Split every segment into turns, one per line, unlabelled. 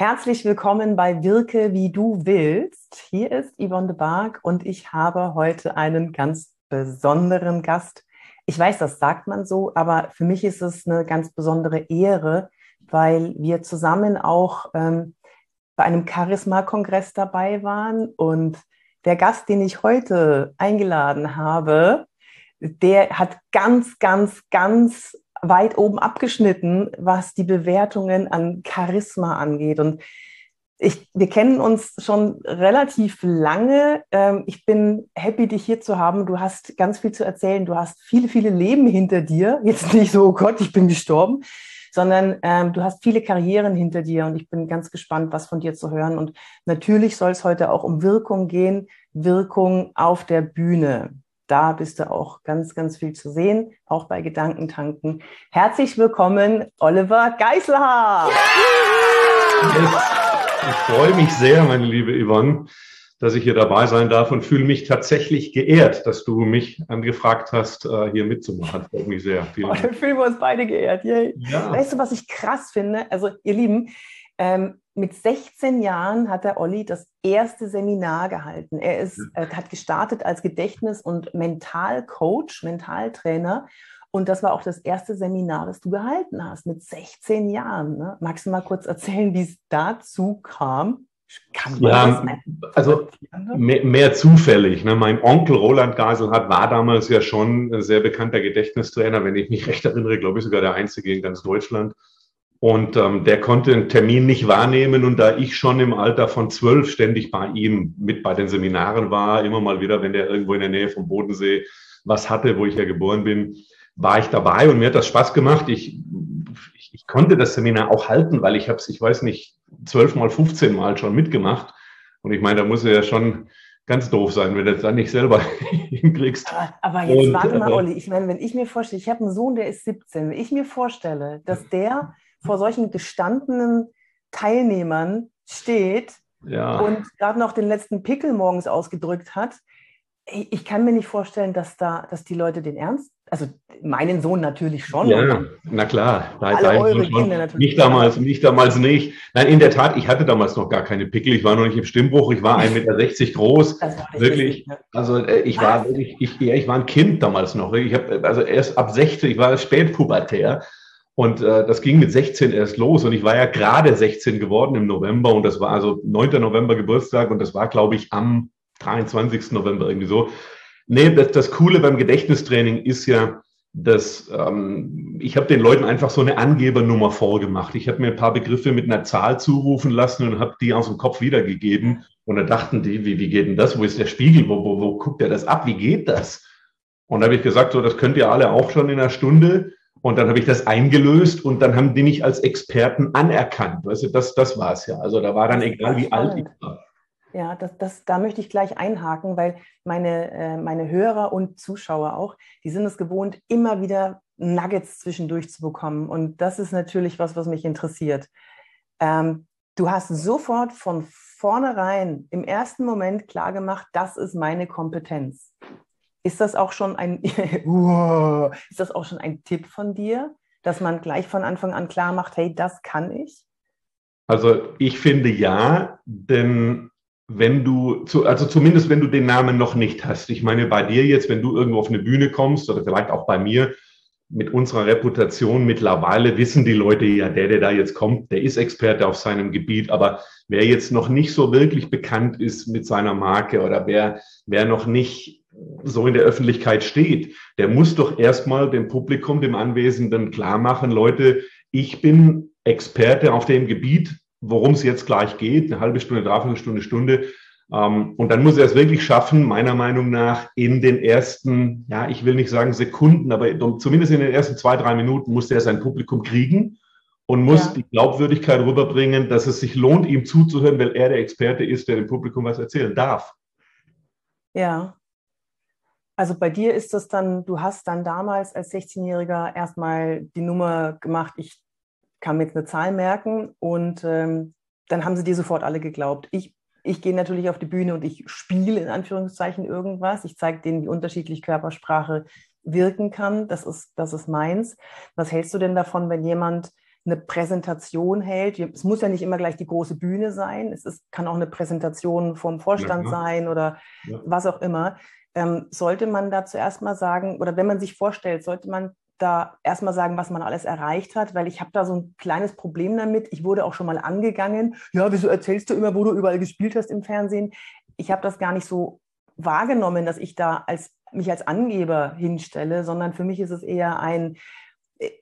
Herzlich willkommen bei Wirke, wie du willst. Hier ist Yvonne de Barg und ich habe heute einen ganz besonderen Gast. Ich weiß, das sagt man so, aber für mich ist es eine ganz besondere Ehre, weil wir zusammen auch ähm, bei einem Charisma-Kongress dabei waren und der Gast, den ich heute eingeladen habe, der hat ganz, ganz, ganz weit oben abgeschnitten, was die Bewertungen an Charisma angeht. Und ich, wir kennen uns schon relativ lange. Ähm, ich bin happy, dich hier zu haben. Du hast ganz viel zu erzählen. Du hast viele, viele Leben hinter dir. Jetzt nicht so, oh Gott, ich bin gestorben, sondern ähm, du hast viele Karrieren hinter dir. Und ich bin ganz gespannt, was von dir zu hören. Und natürlich soll es heute auch um Wirkung gehen. Wirkung auf der Bühne da bist du auch ganz, ganz viel zu sehen, auch bei Gedankentanken. Herzlich willkommen, Oliver Geiselhaar.
Ich freue mich sehr, meine liebe Yvonne, dass ich hier dabei sein darf und fühle mich tatsächlich geehrt, dass du mich angefragt hast, äh, hier mitzumachen. Freut mich sehr.
Vielen oh, Dank. Oh, fühlen wir uns beide geehrt. Yay. Ja. Weißt du, was ich krass finde? Also, ihr Lieben, ähm, mit 16 Jahren hat der Olli das erste Seminar gehalten. Er ist, äh, hat gestartet als Gedächtnis- und Mentalcoach, Mentaltrainer. Und das war auch das erste Seminar, das du gehalten hast, mit 16 Jahren. Ne? Magst du mal kurz erzählen, wie es dazu kam?
ja, also mehr, mehr, zufällig. Ne? Mein Onkel Roland Gaselhardt war damals ja schon ein sehr bekannter Gedächtnistrainer, wenn ich mich recht erinnere, glaube ich sogar der einzige in ganz Deutschland. Und ähm, der konnte einen Termin nicht wahrnehmen. Und da ich schon im Alter von zwölf ständig bei ihm mit bei den Seminaren war, immer mal wieder, wenn der irgendwo in der Nähe vom Bodensee was hatte, wo ich ja geboren bin, war ich dabei und mir hat das Spaß gemacht. Ich, ich, ich konnte das Seminar auch halten, weil ich habe es, ich weiß nicht, zwölf mal, 15 Mal schon mitgemacht. Und ich meine, da muss er ja schon ganz doof sein, wenn du das dann nicht selber hinkriegst.
Aber, aber jetzt und, warte mal, äh, Olli. Ich meine, wenn ich mir vorstelle, ich habe einen Sohn, der ist 17, wenn ich mir vorstelle, dass der vor solchen gestandenen Teilnehmern steht ja. und gerade noch den letzten Pickel morgens ausgedrückt hat, ich kann mir nicht vorstellen, dass da, dass die Leute den ernst, also meinen Sohn natürlich schon.
Ja, na klar. Alle eure Kinder natürlich. Nicht damals, nicht damals nicht. Nein, in der Tat, ich hatte damals noch gar keine Pickel. Ich war noch nicht im Stimmbruch. Ich war 1,60 Meter groß. wirklich. Richtig, ne? Also äh, ich war wirklich, ich, ich war ein Kind damals noch. Ich habe also erst ab 16, ich war spätpubertär. Und äh, das ging mit 16 erst los und ich war ja gerade 16 geworden im November und das war also 9. November Geburtstag und das war, glaube ich, am 23. November irgendwie so. Nee, das, das Coole beim Gedächtnistraining ist ja, dass ähm, ich habe den Leuten einfach so eine Angebernummer vorgemacht. Ich habe mir ein paar Begriffe mit einer Zahl zurufen lassen und habe die aus dem Kopf wiedergegeben. Und da dachten die, wie, wie geht denn das? Wo ist der Spiegel? Wo, wo, wo guckt er das ab? Wie geht das? Und da habe ich gesagt, so, das könnt ihr alle auch schon in einer Stunde. Und dann habe ich das eingelöst und dann haben die mich als Experten anerkannt. Weißt du, das, das war es ja. Also da war dann egal, wie alt ich war.
Ja, das, das, da möchte ich gleich einhaken, weil meine, äh, meine Hörer und Zuschauer auch, die sind es gewohnt, immer wieder Nuggets zwischendurch zu bekommen. Und das ist natürlich was, was mich interessiert. Ähm, du hast sofort von vornherein im ersten Moment klargemacht, das ist meine Kompetenz. Ist das auch schon ein, ist das auch schon ein Tipp von dir, dass man gleich von Anfang an klar macht, hey, das kann ich?
Also ich finde ja, denn wenn du, also zumindest wenn du den Namen noch nicht hast. Ich meine, bei dir jetzt, wenn du irgendwo auf eine Bühne kommst oder vielleicht auch bei mir, mit unserer Reputation mittlerweile wissen die Leute ja, der, der da jetzt kommt, der ist Experte auf seinem Gebiet. Aber wer jetzt noch nicht so wirklich bekannt ist mit seiner Marke oder wer, wer noch nicht so in der Öffentlichkeit steht, der muss doch erstmal dem Publikum, dem Anwesenden klar machen, Leute, ich bin Experte auf dem Gebiet, worum es jetzt gleich geht, eine halbe Stunde, dreiviertel Stunde, Stunde. Ähm, und dann muss er es wirklich schaffen, meiner Meinung nach, in den ersten, ja, ich will nicht sagen Sekunden, aber zumindest in den ersten zwei, drei Minuten muss er sein Publikum kriegen und muss ja. die Glaubwürdigkeit rüberbringen, dass es sich lohnt, ihm zuzuhören, weil er der Experte ist, der dem Publikum was erzählen darf.
Ja, also bei dir ist das dann, du hast dann damals als 16-Jähriger erstmal die Nummer gemacht, ich kann mir jetzt eine Zahl merken und ähm, dann haben sie dir sofort alle geglaubt. Ich, ich gehe natürlich auf die Bühne und ich spiele in Anführungszeichen irgendwas. Ich zeige denen, wie unterschiedlich Körpersprache wirken kann. Das ist, das ist meins. Was hältst du denn davon, wenn jemand eine Präsentation hält. Es muss ja nicht immer gleich die große Bühne sein. Es ist, kann auch eine Präsentation vom Vorstand ja, sein oder ja. was auch immer. Ähm, sollte man da zuerst mal sagen, oder wenn man sich vorstellt, sollte man da erstmal sagen, was man alles erreicht hat, weil ich habe da so ein kleines Problem damit. Ich wurde auch schon mal angegangen. Ja, wieso erzählst du immer, wo du überall gespielt hast im Fernsehen? Ich habe das gar nicht so wahrgenommen, dass ich da als, mich als Angeber hinstelle, sondern für mich ist es eher ein,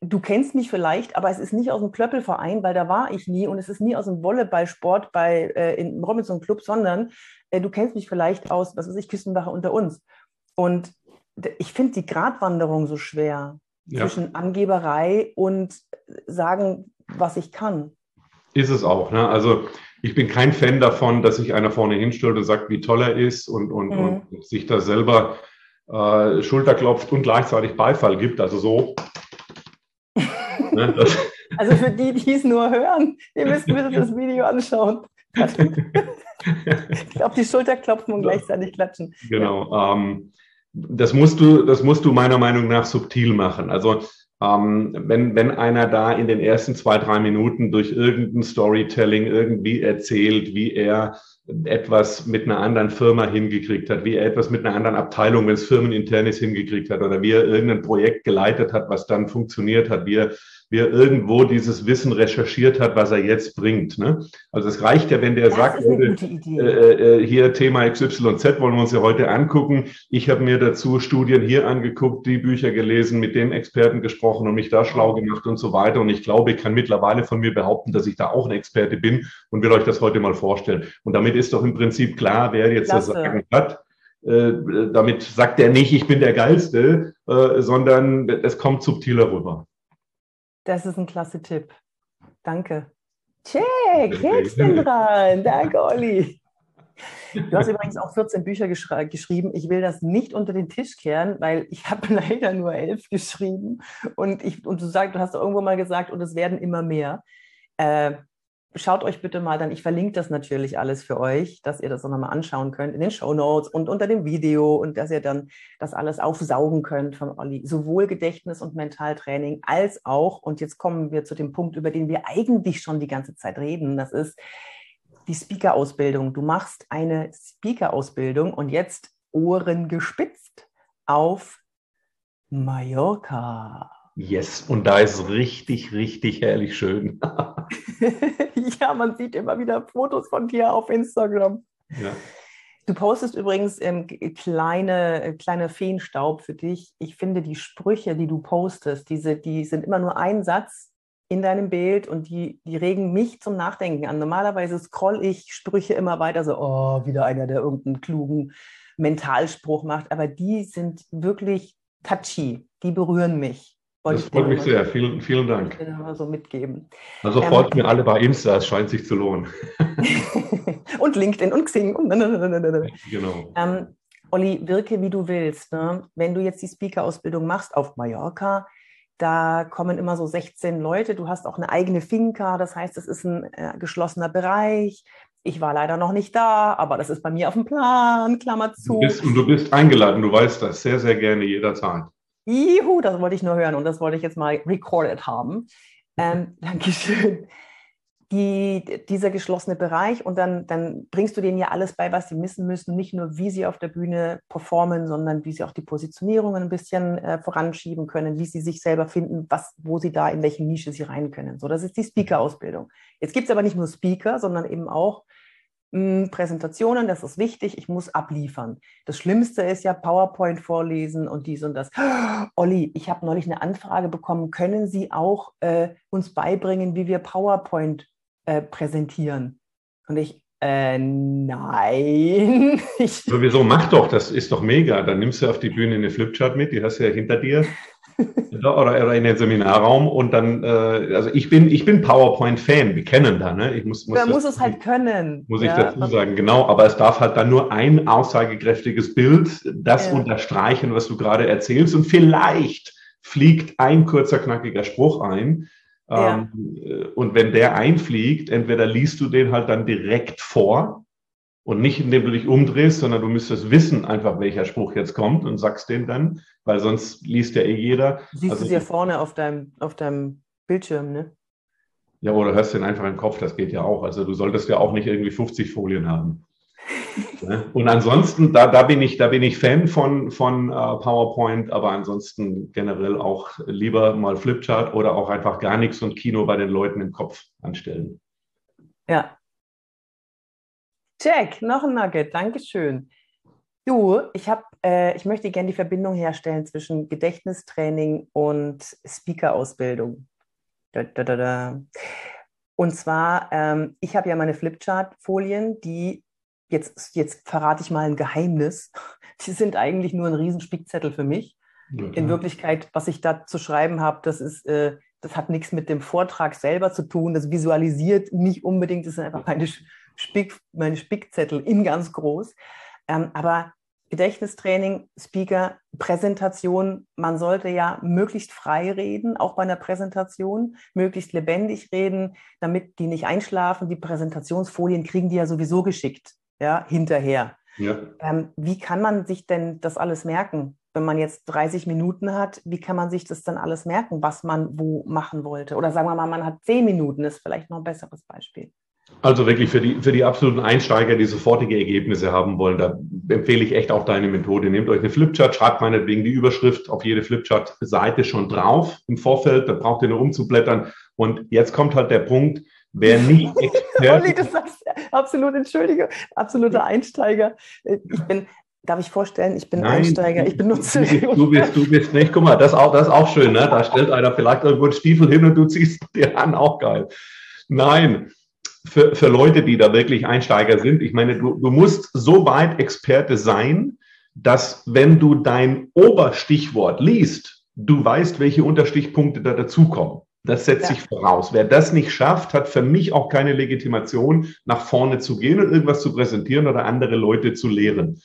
du kennst mich vielleicht, aber es ist nicht aus dem Klöppelverein, weil da war ich nie und es ist nie aus dem Volleyballsport bei, äh, im Robinson Club, sondern äh, du kennst mich vielleicht aus, was weiß ich, Küstenwache unter uns. Und ich finde die Gratwanderung so schwer ja. zwischen Angeberei und sagen, was ich kann.
Ist es auch. Ne? Also ich bin kein Fan davon, dass sich einer vorne hinstellt und sagt, wie toll er ist und, und, mhm. und sich da selber äh, Schulter klopft und gleichzeitig Beifall gibt. Also so.
Ne, also für die, die es nur hören, ihr müsst bitte das Video anschauen. ich glaube, die Schulter klopfen und gleichzeitig klatschen.
Genau. Ja. Ähm, das musst du, das musst du meiner Meinung nach subtil machen. Also ähm, wenn, wenn einer da in den ersten zwei, drei Minuten durch irgendein Storytelling irgendwie erzählt, wie er etwas mit einer anderen Firma hingekriegt hat, wie er etwas mit einer anderen Abteilung, wenn es firmeninternes hingekriegt hat oder wie er irgendein Projekt geleitet hat, was dann funktioniert hat, wie er wie er irgendwo dieses Wissen recherchiert hat, was er jetzt bringt. Ne? Also es reicht ja, wenn der das sagt, äh, äh, hier Thema XYZ wollen wir uns ja heute angucken. Ich habe mir dazu Studien hier angeguckt, die Bücher gelesen, mit dem Experten gesprochen und mich da schlau gemacht und so weiter. Und ich glaube, ich kann mittlerweile von mir behaupten, dass ich da auch ein Experte bin und will euch das heute mal vorstellen. Und damit ist doch im Prinzip klar, wer jetzt Klasse. das Sagen hat. Äh, damit sagt er nicht, ich bin der Geilste, äh, sondern es kommt subtiler rüber.
Das ist ein klasse Tipp. Danke. Check, Häkchen dran. Danke, Olli. Du hast übrigens auch 14 Bücher geschrieben. Ich will das nicht unter den Tisch kehren, weil ich habe leider nur elf geschrieben. Und, ich, und du, sag, du hast irgendwo mal gesagt, und es werden immer mehr. Äh, schaut euch bitte mal dann, ich verlinke das natürlich alles für euch, dass ihr das auch nochmal anschauen könnt in den Show Notes und unter dem Video und dass ihr dann das alles aufsaugen könnt von Olli. Sowohl Gedächtnis und Mentaltraining als auch, und jetzt kommen wir zu dem Punkt, über den wir eigentlich schon die ganze Zeit reden, das ist die Speaker-Ausbildung. Du machst eine Speaker-Ausbildung und jetzt Ohren gespitzt auf Mallorca.
Yes, und da ist richtig, richtig herrlich schön.
ja, man sieht immer wieder Fotos von dir auf Instagram. Ja. Du postest übrigens ähm, kleine, kleine Feenstaub für dich. Ich finde die Sprüche, die du postest, diese, die sind immer nur ein Satz in deinem Bild und die, die regen mich zum Nachdenken an. Normalerweise scroll ich Sprüche immer weiter, so, oh, wieder einer, der irgendeinen klugen Mentalspruch macht. Aber die sind wirklich touchy, die berühren mich.
Das freut mich sehr. Vielen, vielen Dank.
So mitgeben.
Also ähm, folgt mir alle bei Insta, es scheint sich zu lohnen.
und LinkedIn und Xing. Und genau. Ähm, Olli, wirke wie du willst. Ne? Wenn du jetzt die Speaker-Ausbildung machst auf Mallorca, da kommen immer so 16 Leute. Du hast auch eine eigene Finca, das heißt, es ist ein äh, geschlossener Bereich. Ich war leider noch nicht da, aber das ist bei mir auf dem Plan, Klammer zu.
Du bist, du bist eingeladen, du weißt das sehr, sehr gerne jederzeit.
Juhu, das wollte ich nur hören und das wollte ich jetzt mal recorded haben. Ähm, Dankeschön. Die, dieser geschlossene Bereich und dann, dann bringst du denen ja alles bei, was sie wissen müssen, nicht nur wie sie auf der Bühne performen, sondern wie sie auch die Positionierungen ein bisschen äh, voranschieben können, wie sie sich selber finden, was, wo sie da in welche Nische sie rein können. So, das ist die Speaker-Ausbildung. Jetzt gibt es aber nicht nur Speaker, sondern eben auch Präsentationen, das ist wichtig, ich muss abliefern. Das Schlimmste ist ja PowerPoint vorlesen und dies und das. Olli, ich habe neulich eine Anfrage bekommen, können Sie auch äh, uns beibringen, wie wir PowerPoint äh, präsentieren? Und ich, äh, nein.
Sowieso, mach doch, das ist doch mega. Dann nimmst du auf die Bühne eine Flipchart mit, die hast du ja hinter dir oder, oder in den Seminarraum und dann, äh, also ich bin, ich bin PowerPoint-Fan, wir kennen da, ne? Ich muss,
muss, muss es halt können.
Muss ich ja. dazu sagen, genau, aber es darf halt dann nur ein aussagekräftiges Bild, das ja. unterstreichen, was du gerade erzählst und vielleicht fliegt ein kurzer, knackiger Spruch ein. Ja. Ähm, äh, und wenn der einfliegt, entweder liest du den halt dann direkt vor und nicht, indem du dich umdrehst, sondern du müsstest wissen einfach, welcher Spruch jetzt kommt und sagst den dann, weil sonst liest ja eh jeder.
Siehst also, du dir vorne auf deinem, auf deinem Bildschirm, ne?
Ja, oder hörst den einfach im Kopf, das geht ja auch. Also du solltest ja auch nicht irgendwie 50 Folien haben. Und ansonsten, da, da, bin ich, da bin ich Fan von, von uh, PowerPoint, aber ansonsten generell auch lieber mal Flipchart oder auch einfach gar nichts und Kino bei den Leuten im Kopf anstellen.
Ja. Jack, noch ein Nugget, Dankeschön. Du, ich, hab, äh, ich möchte gerne die Verbindung herstellen zwischen Gedächtnistraining und Speaker-Ausbildung. Und zwar, ähm, ich habe ja meine Flipchart-Folien, die jetzt, jetzt verrate ich mal ein Geheimnis. Die sind eigentlich nur ein Riesenspickzettel für mich. Ja, In Wirklichkeit, was ich da zu schreiben habe, das ist, äh, das hat nichts mit dem Vortrag selber zu tun. Das visualisiert nicht unbedingt. Das sind einfach meine, Spick, meine Spickzettel in ganz groß. Ähm, aber Gedächtnistraining, Speaker, Präsentation, man sollte ja möglichst frei reden, auch bei einer Präsentation, möglichst lebendig reden, damit die nicht einschlafen. Die Präsentationsfolien kriegen die ja sowieso geschickt ja, hinterher. Ja. Ähm, wie kann man sich denn das alles merken? Wenn man jetzt 30 Minuten hat, wie kann man sich das dann alles merken, was man wo machen wollte? Oder sagen wir mal, man hat 10 Minuten, ist vielleicht noch ein besseres Beispiel.
Also wirklich für die, für die absoluten Einsteiger, die sofortige Ergebnisse haben wollen, da empfehle ich echt auch deine Methode. Nehmt euch eine Flipchart, schreibt meinetwegen die Überschrift auf jede Flipchart-Seite schon drauf im Vorfeld, da braucht ihr nur umzublättern. Und jetzt kommt halt der Punkt, wer nicht
Experte... Olli, du sagst absolut, entschuldige, absoluter Einsteiger. Ich bin, darf ich vorstellen, ich bin Nein, Einsteiger, ich benutze...
Du bist, du bist, du bist nicht, guck mal, das ist auch, das ist auch schön, ne? da stellt einer vielleicht irgendwo einen Stiefel hin und du ziehst dir an, auch geil. Nein, für, für Leute, die da wirklich Einsteiger sind, ich meine, du, du musst so weit Experte sein, dass wenn du dein Oberstichwort liest, du weißt, welche Unterstichpunkte da dazukommen. Das setzt ja. sich voraus. Wer das nicht schafft, hat für mich auch keine Legitimation, nach vorne zu gehen und irgendwas zu präsentieren oder andere Leute zu lehren.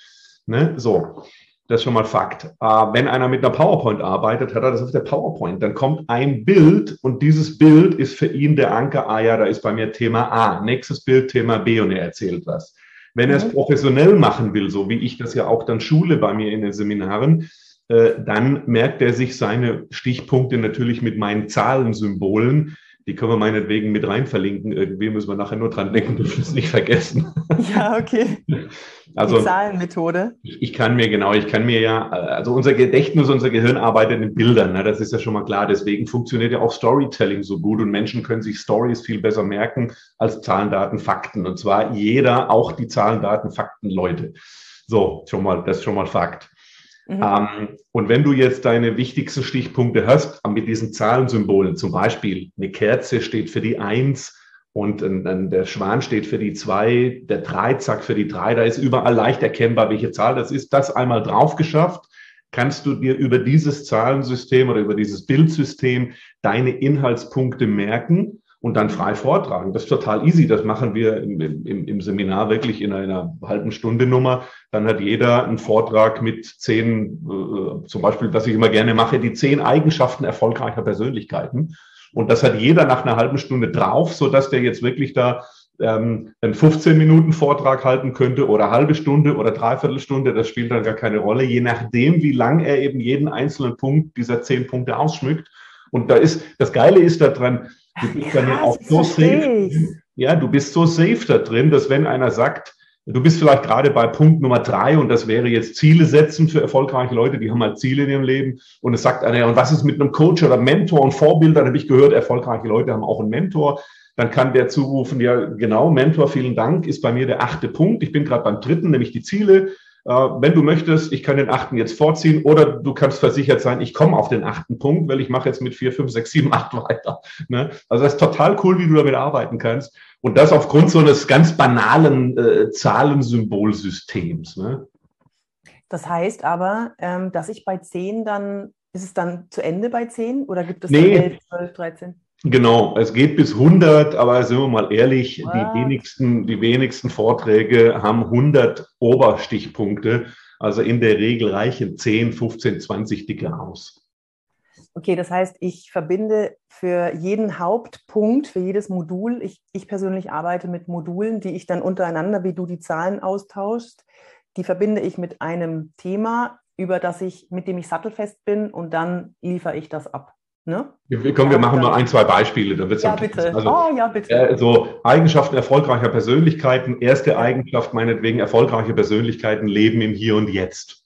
Ne? So, das ist schon mal Fakt. Äh, wenn einer mit einer PowerPoint arbeitet, hat er das auf der PowerPoint. Dann kommt ein Bild und dieses Bild ist für ihn der Anker. Ah ja, da ist bei mir Thema A. Nächstes Bild Thema B und er erzählt was. Wenn er es mhm. professionell machen will, so wie ich das ja auch dann schule bei mir in den Seminaren, äh, dann merkt er sich seine Stichpunkte natürlich mit meinen Zahlensymbolen. Die können wir meinetwegen mit rein verlinken. Irgendwie müssen wir nachher nur dran denken, dürfen es nicht vergessen.
Ja, okay.
Also, Die Zahlenmethode. Ich kann mir, genau, ich kann mir ja, also unser Gedächtnis, unser Gehirn arbeitet in Bildern, ne, das ist ja schon mal klar. Deswegen funktioniert ja auch Storytelling so gut und Menschen können sich Stories viel besser merken als Zahlen, Daten, Fakten. Und zwar jeder, auch die Zahlen, Daten, Fakten, Leute. So, schon mal, das ist schon mal Fakt. Mhm. Ähm, und wenn du jetzt deine wichtigsten Stichpunkte hast mit diesen Zahlensymbolen, zum Beispiel eine Kerze steht für die Eins und ein, ein, der Schwan steht für die Zwei, der Dreizack für die Drei, da ist überall leicht erkennbar, welche Zahl das ist. Das einmal drauf geschafft, kannst du dir über dieses Zahlensystem oder über dieses Bildsystem deine Inhaltspunkte merken und dann frei vortragen. Das ist total easy. Das machen wir im, im, im Seminar wirklich in einer halben Stunde Nummer. Dann hat jeder einen Vortrag mit zehn, äh, zum Beispiel, was ich immer gerne mache, die zehn Eigenschaften erfolgreicher Persönlichkeiten. Und das hat jeder nach einer halben Stunde drauf, so dass der jetzt wirklich da ähm, einen 15 Minuten Vortrag halten könnte oder halbe Stunde oder dreiviertel Stunde. Das spielt dann gar keine Rolle, je nachdem, wie lang er eben jeden einzelnen Punkt dieser zehn Punkte ausschmückt. Und da ist, das Geile ist daran, Du bist dann ja auch so safe. Ja, du bist so safe da drin, dass wenn einer sagt, du bist vielleicht gerade bei Punkt Nummer drei und das wäre jetzt Ziele setzen für erfolgreiche Leute, die haben halt Ziele in ihrem Leben und es sagt einer, und was ist mit einem Coach oder Mentor und Vorbild? Dann habe ich gehört, erfolgreiche Leute haben auch einen Mentor. Dann kann der zurufen, ja, genau, Mentor, vielen Dank, ist bei mir der achte Punkt. Ich bin gerade beim dritten, nämlich die Ziele. Äh, wenn du möchtest, ich kann den achten jetzt vorziehen oder du kannst versichert sein, ich komme auf den achten Punkt, weil ich mache jetzt mit vier, fünf, sechs, sieben, acht weiter. Ne? Also das ist total cool, wie du damit arbeiten kannst. Und das aufgrund so eines ganz banalen äh, Zahlensymbolsystems. Ne?
Das heißt aber, ähm, dass ich bei zehn dann, ist es dann zu Ende bei zehn oder gibt es
nee. 11, 12, 13? Genau, es geht bis 100, aber sind wir mal ehrlich, die wenigsten, die wenigsten Vorträge haben 100 Oberstichpunkte. Also in der Regel reichen 10, 15, 20 dicke aus.
Okay, das heißt, ich verbinde für jeden Hauptpunkt, für jedes Modul, ich, ich persönlich arbeite mit Modulen, die ich dann untereinander, wie du die Zahlen austauschst, die verbinde ich mit einem Thema, über das ich, mit dem ich sattelfest bin und dann liefere ich das ab. Ne?
Wir, komm, wir machen mal ein, zwei Beispiele. Da wird's
ja, bitte.
Also, oh, ja, bitte. Äh, so Eigenschaften erfolgreicher Persönlichkeiten. Erste Eigenschaft meinetwegen, erfolgreiche Persönlichkeiten leben im Hier und Jetzt.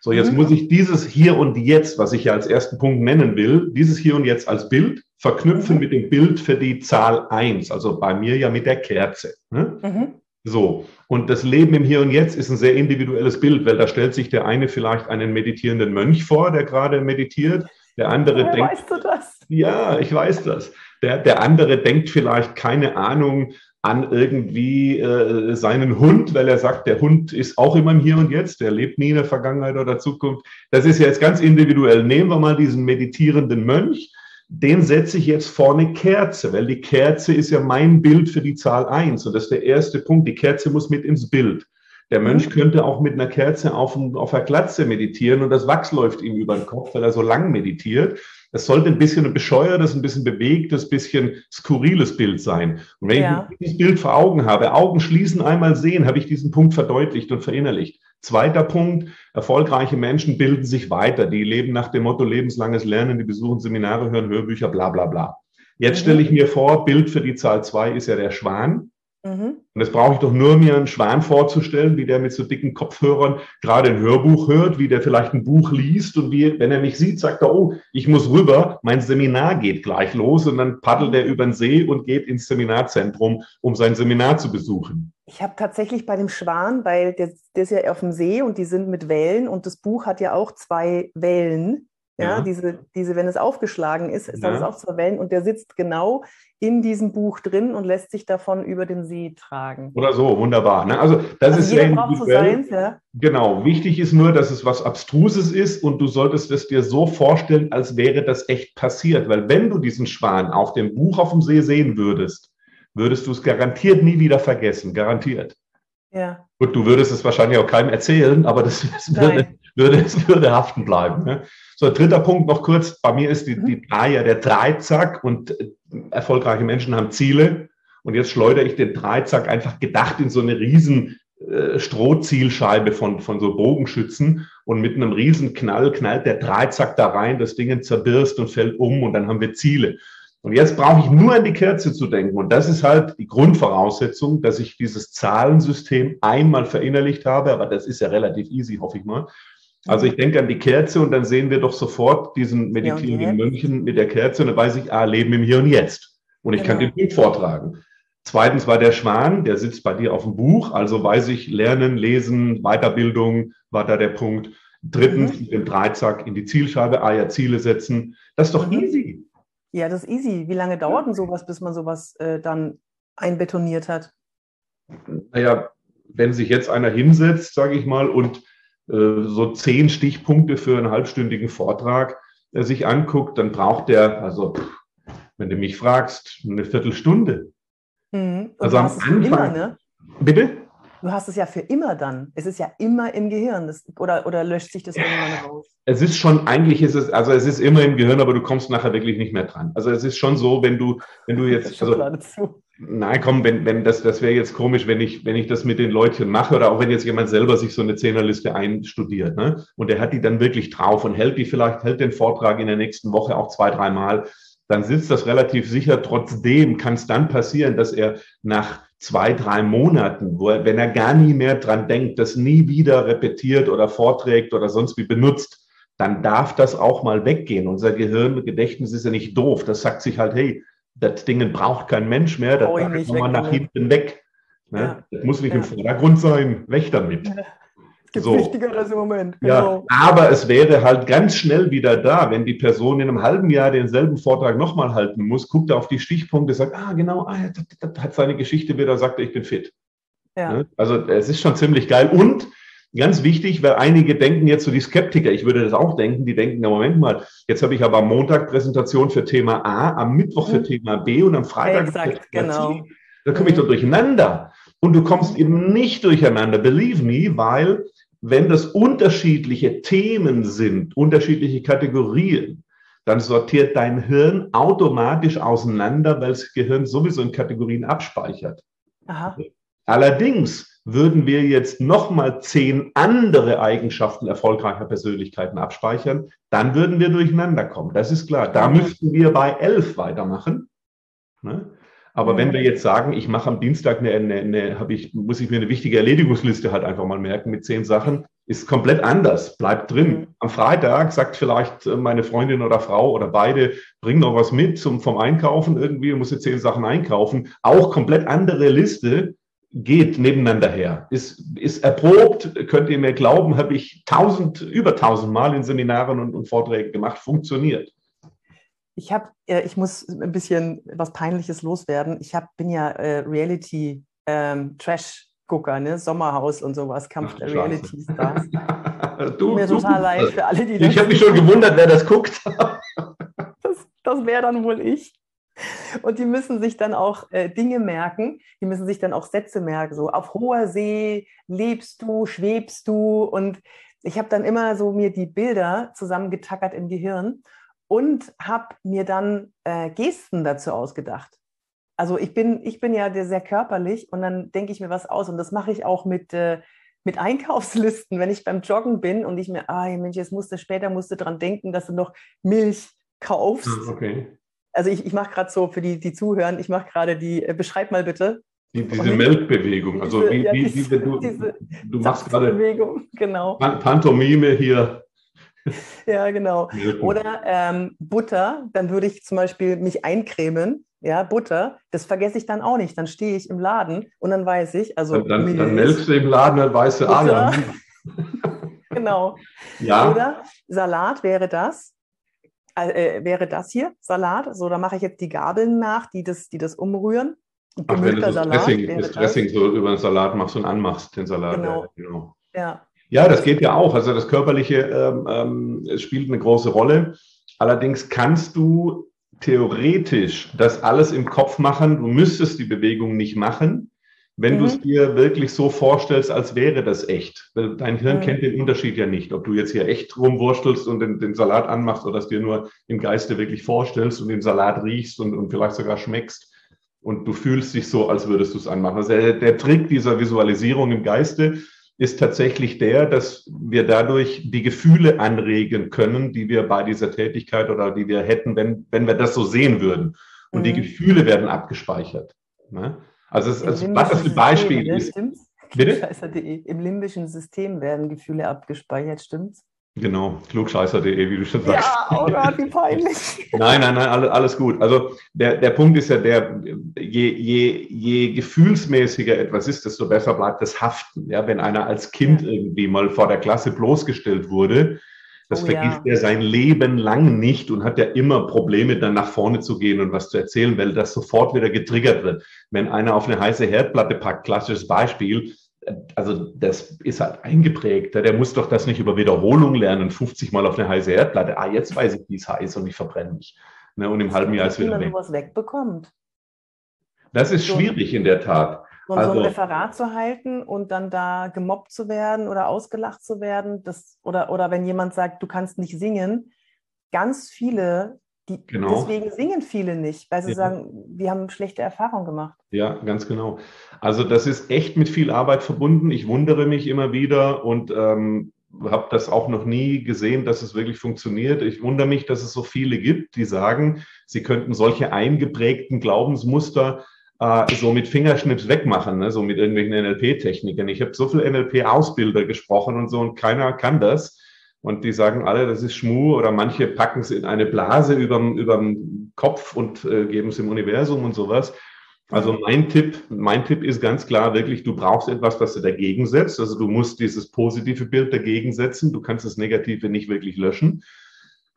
So, jetzt mhm. muss ich dieses Hier und Jetzt, was ich ja als ersten Punkt nennen will, dieses Hier und Jetzt als Bild verknüpfen mhm. mit dem Bild für die Zahl eins. also bei mir ja mit der Kerze. Ne? Mhm. So, und das Leben im Hier und Jetzt ist ein sehr individuelles Bild, weil da stellt sich der eine vielleicht einen meditierenden Mönch vor, der gerade meditiert der andere Woher denkt. Weißt du das? Ja, ich weiß das. Der, der andere denkt vielleicht keine Ahnung an irgendwie äh, seinen Hund, weil er sagt, der Hund ist auch immer im Hier und Jetzt, der lebt nie in der Vergangenheit oder Zukunft. Das ist jetzt ganz individuell. Nehmen wir mal diesen meditierenden Mönch, den setze ich jetzt vor eine Kerze, weil die Kerze ist ja mein Bild für die Zahl eins und das ist der erste Punkt. Die Kerze muss mit ins Bild. Der Mönch mhm. könnte auch mit einer Kerze auf, auf der Glatze meditieren und das Wachs läuft ihm über den Kopf, weil er so lang meditiert. Das sollte ein bisschen ein bescheuertes, ein bisschen bewegtes, ein bisschen skurriles Bild sein. Und wenn ja. ich dieses Bild vor Augen habe, Augen schließen, einmal sehen, habe ich diesen Punkt verdeutlicht und verinnerlicht. Zweiter Punkt, erfolgreiche Menschen bilden sich weiter. Die leben nach dem Motto lebenslanges Lernen, die besuchen Seminare, hören Hörbücher, bla bla bla. Jetzt stelle ich mir vor, Bild für die Zahl zwei ist ja der Schwan. Mhm. Und das brauche ich doch nur, mir einen Schwan vorzustellen, wie der mit so dicken Kopfhörern gerade ein Hörbuch hört, wie der vielleicht ein Buch liest und wie, wenn er mich sieht, sagt er, oh, ich muss rüber, mein Seminar geht gleich los und dann paddelt er über den See und geht ins Seminarzentrum, um sein Seminar zu besuchen.
Ich habe tatsächlich bei dem Schwan, weil der, der ist ja auf dem See und die sind mit Wellen und das Buch hat ja auch zwei Wellen. Ja, ja, diese, diese, wenn es aufgeschlagen ist, ist ja. das auch zwei Wellen und der sitzt genau in diesem Buch drin und lässt sich davon über den See tragen.
Oder so, wunderbar. Ne? Also das also ist jeder braucht so ja. Genau. Wichtig ist nur, dass es was Abstruses ist und du solltest es dir so vorstellen, als wäre das echt passiert. Weil wenn du diesen Schwan auf dem Buch auf dem See sehen würdest, würdest du es garantiert nie wieder vergessen. Garantiert. Ja. Gut, du würdest es wahrscheinlich auch keinem erzählen, aber das, das würde, würde, es würde haften bleiben. Ne? So, dritter Punkt noch kurz. Bei mir ist die, die mhm. Drei ja der Dreizack und äh, erfolgreiche Menschen haben Ziele. Und jetzt schleudere ich den Dreizack einfach gedacht in so eine riesen äh, Strohzielscheibe von, von so Bogenschützen und mit einem riesen Knall knallt der Dreizack da rein, das Ding zerbirst und fällt um und dann haben wir Ziele. Und jetzt brauche ich nur an die Kerze zu denken. Und das ist halt die Grundvoraussetzung, dass ich dieses Zahlensystem einmal verinnerlicht habe. Aber das ist ja relativ easy, hoffe ich mal. Also ich denke an die Kerze und dann sehen wir doch sofort diesen meditierenden Mönchen mit der Kerze und dann weiß ich, ah, Leben im Hier und Jetzt. Und ich genau. kann den Bild vortragen. Zweitens war der Schwan, der sitzt bei dir auf dem Buch, also weiß ich, Lernen, Lesen, Weiterbildung war da der Punkt. Drittens, mhm. mit dem Dreizack in die Zielscheibe, ah ja, Ziele setzen. Das ist doch mhm. easy.
Ja, das ist easy. Wie lange dauert denn sowas, bis man sowas äh, dann einbetoniert hat?
Naja, wenn sich jetzt einer hinsetzt, sage ich mal, und so zehn Stichpunkte für einen halbstündigen Vortrag äh, sich anguckt, dann braucht der, also wenn du mich fragst, eine Viertelstunde.
Mhm. Also am Anfang. Immer, ne?
Bitte?
Du hast es ja für immer dann. Es ist ja immer im Gehirn. Das, oder, oder löscht sich das irgendwann raus?
Es ist schon, eigentlich ist es, also es ist immer im Gehirn, aber du kommst nachher wirklich nicht mehr dran. Also es ist schon so, wenn du, wenn du jetzt. Also, Nein, komm, wenn, wenn das, das wäre jetzt komisch, wenn ich, wenn ich das mit den Leuten mache oder auch wenn jetzt jemand selber sich so eine Zehnerliste einstudiert, ne? Und der hat die dann wirklich drauf und hält die vielleicht, hält den Vortrag in der nächsten Woche auch zwei, dreimal, dann sitzt das relativ sicher. Trotzdem kann es dann passieren, dass er nach zwei, drei Monaten, wo er, wenn er gar nie mehr dran denkt, das nie wieder repetiert oder vorträgt oder sonst wie benutzt, dann darf das auch mal weggehen. Unser Gehirngedächtnis ist ja nicht doof. Das sagt sich halt, hey, das Ding braucht kein Mensch mehr, das darf mal nach hinten weg. Ne? Ja. Das muss nicht ja. im Vordergrund sein, weg damit. Ja.
Gibt so. Wichtigeres im Moment.
Genau. Ja, aber es wäre halt ganz schnell wieder da, wenn die Person in einem halben Jahr denselben Vortrag nochmal halten muss, guckt er auf die Stichpunkte, sagt, ah, genau, ah, hat seine Geschichte wieder, sagt er, ich bin fit. Ja. Ne? Also es ist schon ziemlich geil. Und Ganz wichtig, weil einige denken jetzt so die Skeptiker, ich würde das auch denken, die denken, na Moment mal, jetzt habe ich aber am Montag Präsentation für Thema A, am Mittwoch für mhm. Thema B und am Freitag
Exakt, für Thema genau. C.
Da komme ich doch durcheinander. Und du kommst eben nicht durcheinander, believe me, weil wenn das unterschiedliche Themen sind, unterschiedliche Kategorien, dann sortiert dein Hirn automatisch auseinander, weil das Gehirn sowieso in Kategorien abspeichert. Aha. Allerdings würden wir jetzt nochmal zehn andere Eigenschaften erfolgreicher Persönlichkeiten abspeichern, dann würden wir durcheinander kommen. Das ist klar. Da müssten wir bei elf weitermachen. Ne? Aber mhm. wenn wir jetzt sagen, ich mache am Dienstag eine, eine, eine habe ich, muss ich mir eine wichtige Erledigungsliste halt einfach mal merken mit zehn Sachen, ist komplett anders, bleibt drin. Mhm. Am Freitag sagt vielleicht äh, meine Freundin oder Frau oder beide, bring noch was mit zum, vom Einkaufen irgendwie, muss jetzt zehn Sachen einkaufen. Auch komplett andere Liste geht nebeneinander her. Ist, ist erprobt, könnt ihr mir glauben, habe ich tausend, über tausend Mal in Seminaren und, und Vorträgen gemacht, funktioniert.
Ich habe, äh, ich muss ein bisschen was Peinliches loswerden. Ich hab, bin ja äh, Reality ähm, Trash Gucker, ne? Sommerhaus und sowas, Kampf Ach, der Reality Stars. du, mir du, total leid für alle, die
das Ich habe mich schon gewundert, wer das guckt.
das das wäre dann wohl ich. Und die müssen sich dann auch äh, Dinge merken, die müssen sich dann auch Sätze merken, so auf hoher See lebst du, schwebst du. Und ich habe dann immer so mir die Bilder zusammengetackert im Gehirn und habe mir dann äh, Gesten dazu ausgedacht. Also ich bin, ich bin ja sehr körperlich und dann denke ich mir was aus und das mache ich auch mit, äh, mit Einkaufslisten, wenn ich beim Joggen bin und ich mir, ah Mensch, jetzt musst du später musst du dran denken, dass du noch Milch kaufst. Ah, okay. Also ich, ich mache gerade so für die, die zuhören, ich mache gerade die, äh, beschreib mal bitte.
Die, diese Melkbewegung, also diese, wie, ja, wie, diese, wie du, du machst gerade
genau.
Pantomime hier
ja, genau. Oder ähm, Butter, dann würde ich zum Beispiel mich eincremen. Ja, Butter, das vergesse ich dann auch nicht. Dann stehe ich im Laden und dann weiß ich, also.
Dann, dann, dann melkst du im Laden, dann weißt du, ah ja.
genau. Ja. Oder Salat wäre das. Äh, wäre das hier, Salat. So, da mache ich jetzt die Gabeln nach, die das, die das umrühren.
Ach, wenn du das Salat Dressing, das Dressing so über den Salat machst und anmachst, den Salat. Genau. Ja, genau. ja. Ja, das geht ja auch. Also das Körperliche ähm, ähm, spielt eine große Rolle. Allerdings kannst du theoretisch das alles im Kopf machen. Du müsstest die Bewegung nicht machen, wenn mhm. du es dir wirklich so vorstellst, als wäre das echt. Dein Hirn mhm. kennt den Unterschied ja nicht, ob du jetzt hier echt rumwurstelst und den, den Salat anmachst oder dass dir nur im Geiste wirklich vorstellst und den Salat riechst und, und vielleicht sogar schmeckst und du fühlst dich so, als würdest du es anmachen. Also der, der Trick dieser Visualisierung im Geiste ist tatsächlich der, dass wir dadurch die Gefühle anregen können, die wir bei dieser Tätigkeit oder die wir hätten, wenn, wenn wir das so sehen würden. Und mhm. die Gefühle werden abgespeichert. Ne? Also, es, also was das für Beispiel System, ist.
Bitte? Im limbischen System werden Gefühle abgespeichert, stimmt's?
Genau, klugscheißer.de, wie du schon sagst.
Ja, oh Gott, wie peinlich.
nein, nein, nein, alles, alles gut. Also der, der Punkt ist ja der, je, je, je gefühlsmäßiger etwas ist, desto besser bleibt das Haften. Ja, wenn einer als Kind ja. irgendwie mal vor der Klasse bloßgestellt wurde, das oh, vergisst ja. er sein Leben lang nicht und hat ja immer Probleme, dann nach vorne zu gehen und was zu erzählen, weil das sofort wieder getriggert wird. Wenn einer auf eine heiße Herdplatte packt, klassisches Beispiel, also das ist halt eingeprägt. Der muss doch das nicht über Wiederholung lernen, 50 Mal auf eine heiße Erdplatte. Ah, jetzt weiß ich, wie es heiß und ich verbrenne mich. Ne, und im halben Jahr ist wieder
weg. sowas wegbekommt.
Das ist so schwierig in der Tat.
So, also, so ein Referat zu halten und dann da gemobbt zu werden oder ausgelacht zu werden, das, oder, oder wenn jemand sagt, du kannst nicht singen, ganz viele die, genau. Deswegen singen viele nicht, weil sie ja. sagen, wir haben schlechte Erfahrungen gemacht.
Ja, ganz genau. Also das ist echt mit viel Arbeit verbunden. Ich wundere mich immer wieder und ähm, habe das auch noch nie gesehen, dass es wirklich funktioniert. Ich wundere mich, dass es so viele gibt, die sagen, sie könnten solche eingeprägten Glaubensmuster äh, so mit Fingerschnips wegmachen, ne? so mit irgendwelchen NLP-Techniken. Ich habe so viele NLP-Ausbilder gesprochen und so und keiner kann das. Und die sagen alle, das ist Schmu oder manche packen es in eine Blase überm, überm Kopf und äh, geben es im Universum und sowas. Also mein Tipp, mein Tipp ist ganz klar wirklich, du brauchst etwas, was du dagegen setzt. Also du musst dieses positive Bild dagegen setzen. Du kannst das Negative nicht wirklich löschen.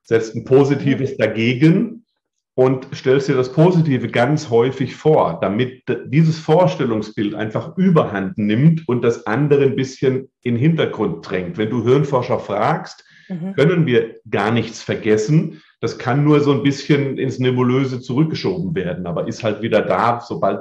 Setzt ein positives dagegen und stellst dir das Positive ganz häufig vor, damit dieses Vorstellungsbild einfach überhand nimmt und das andere ein bisschen in den Hintergrund drängt. Wenn du Hirnforscher fragst, mhm. können wir gar nichts vergessen. Das kann nur so ein bisschen ins Nebulöse zurückgeschoben werden, aber ist halt wieder da, sobald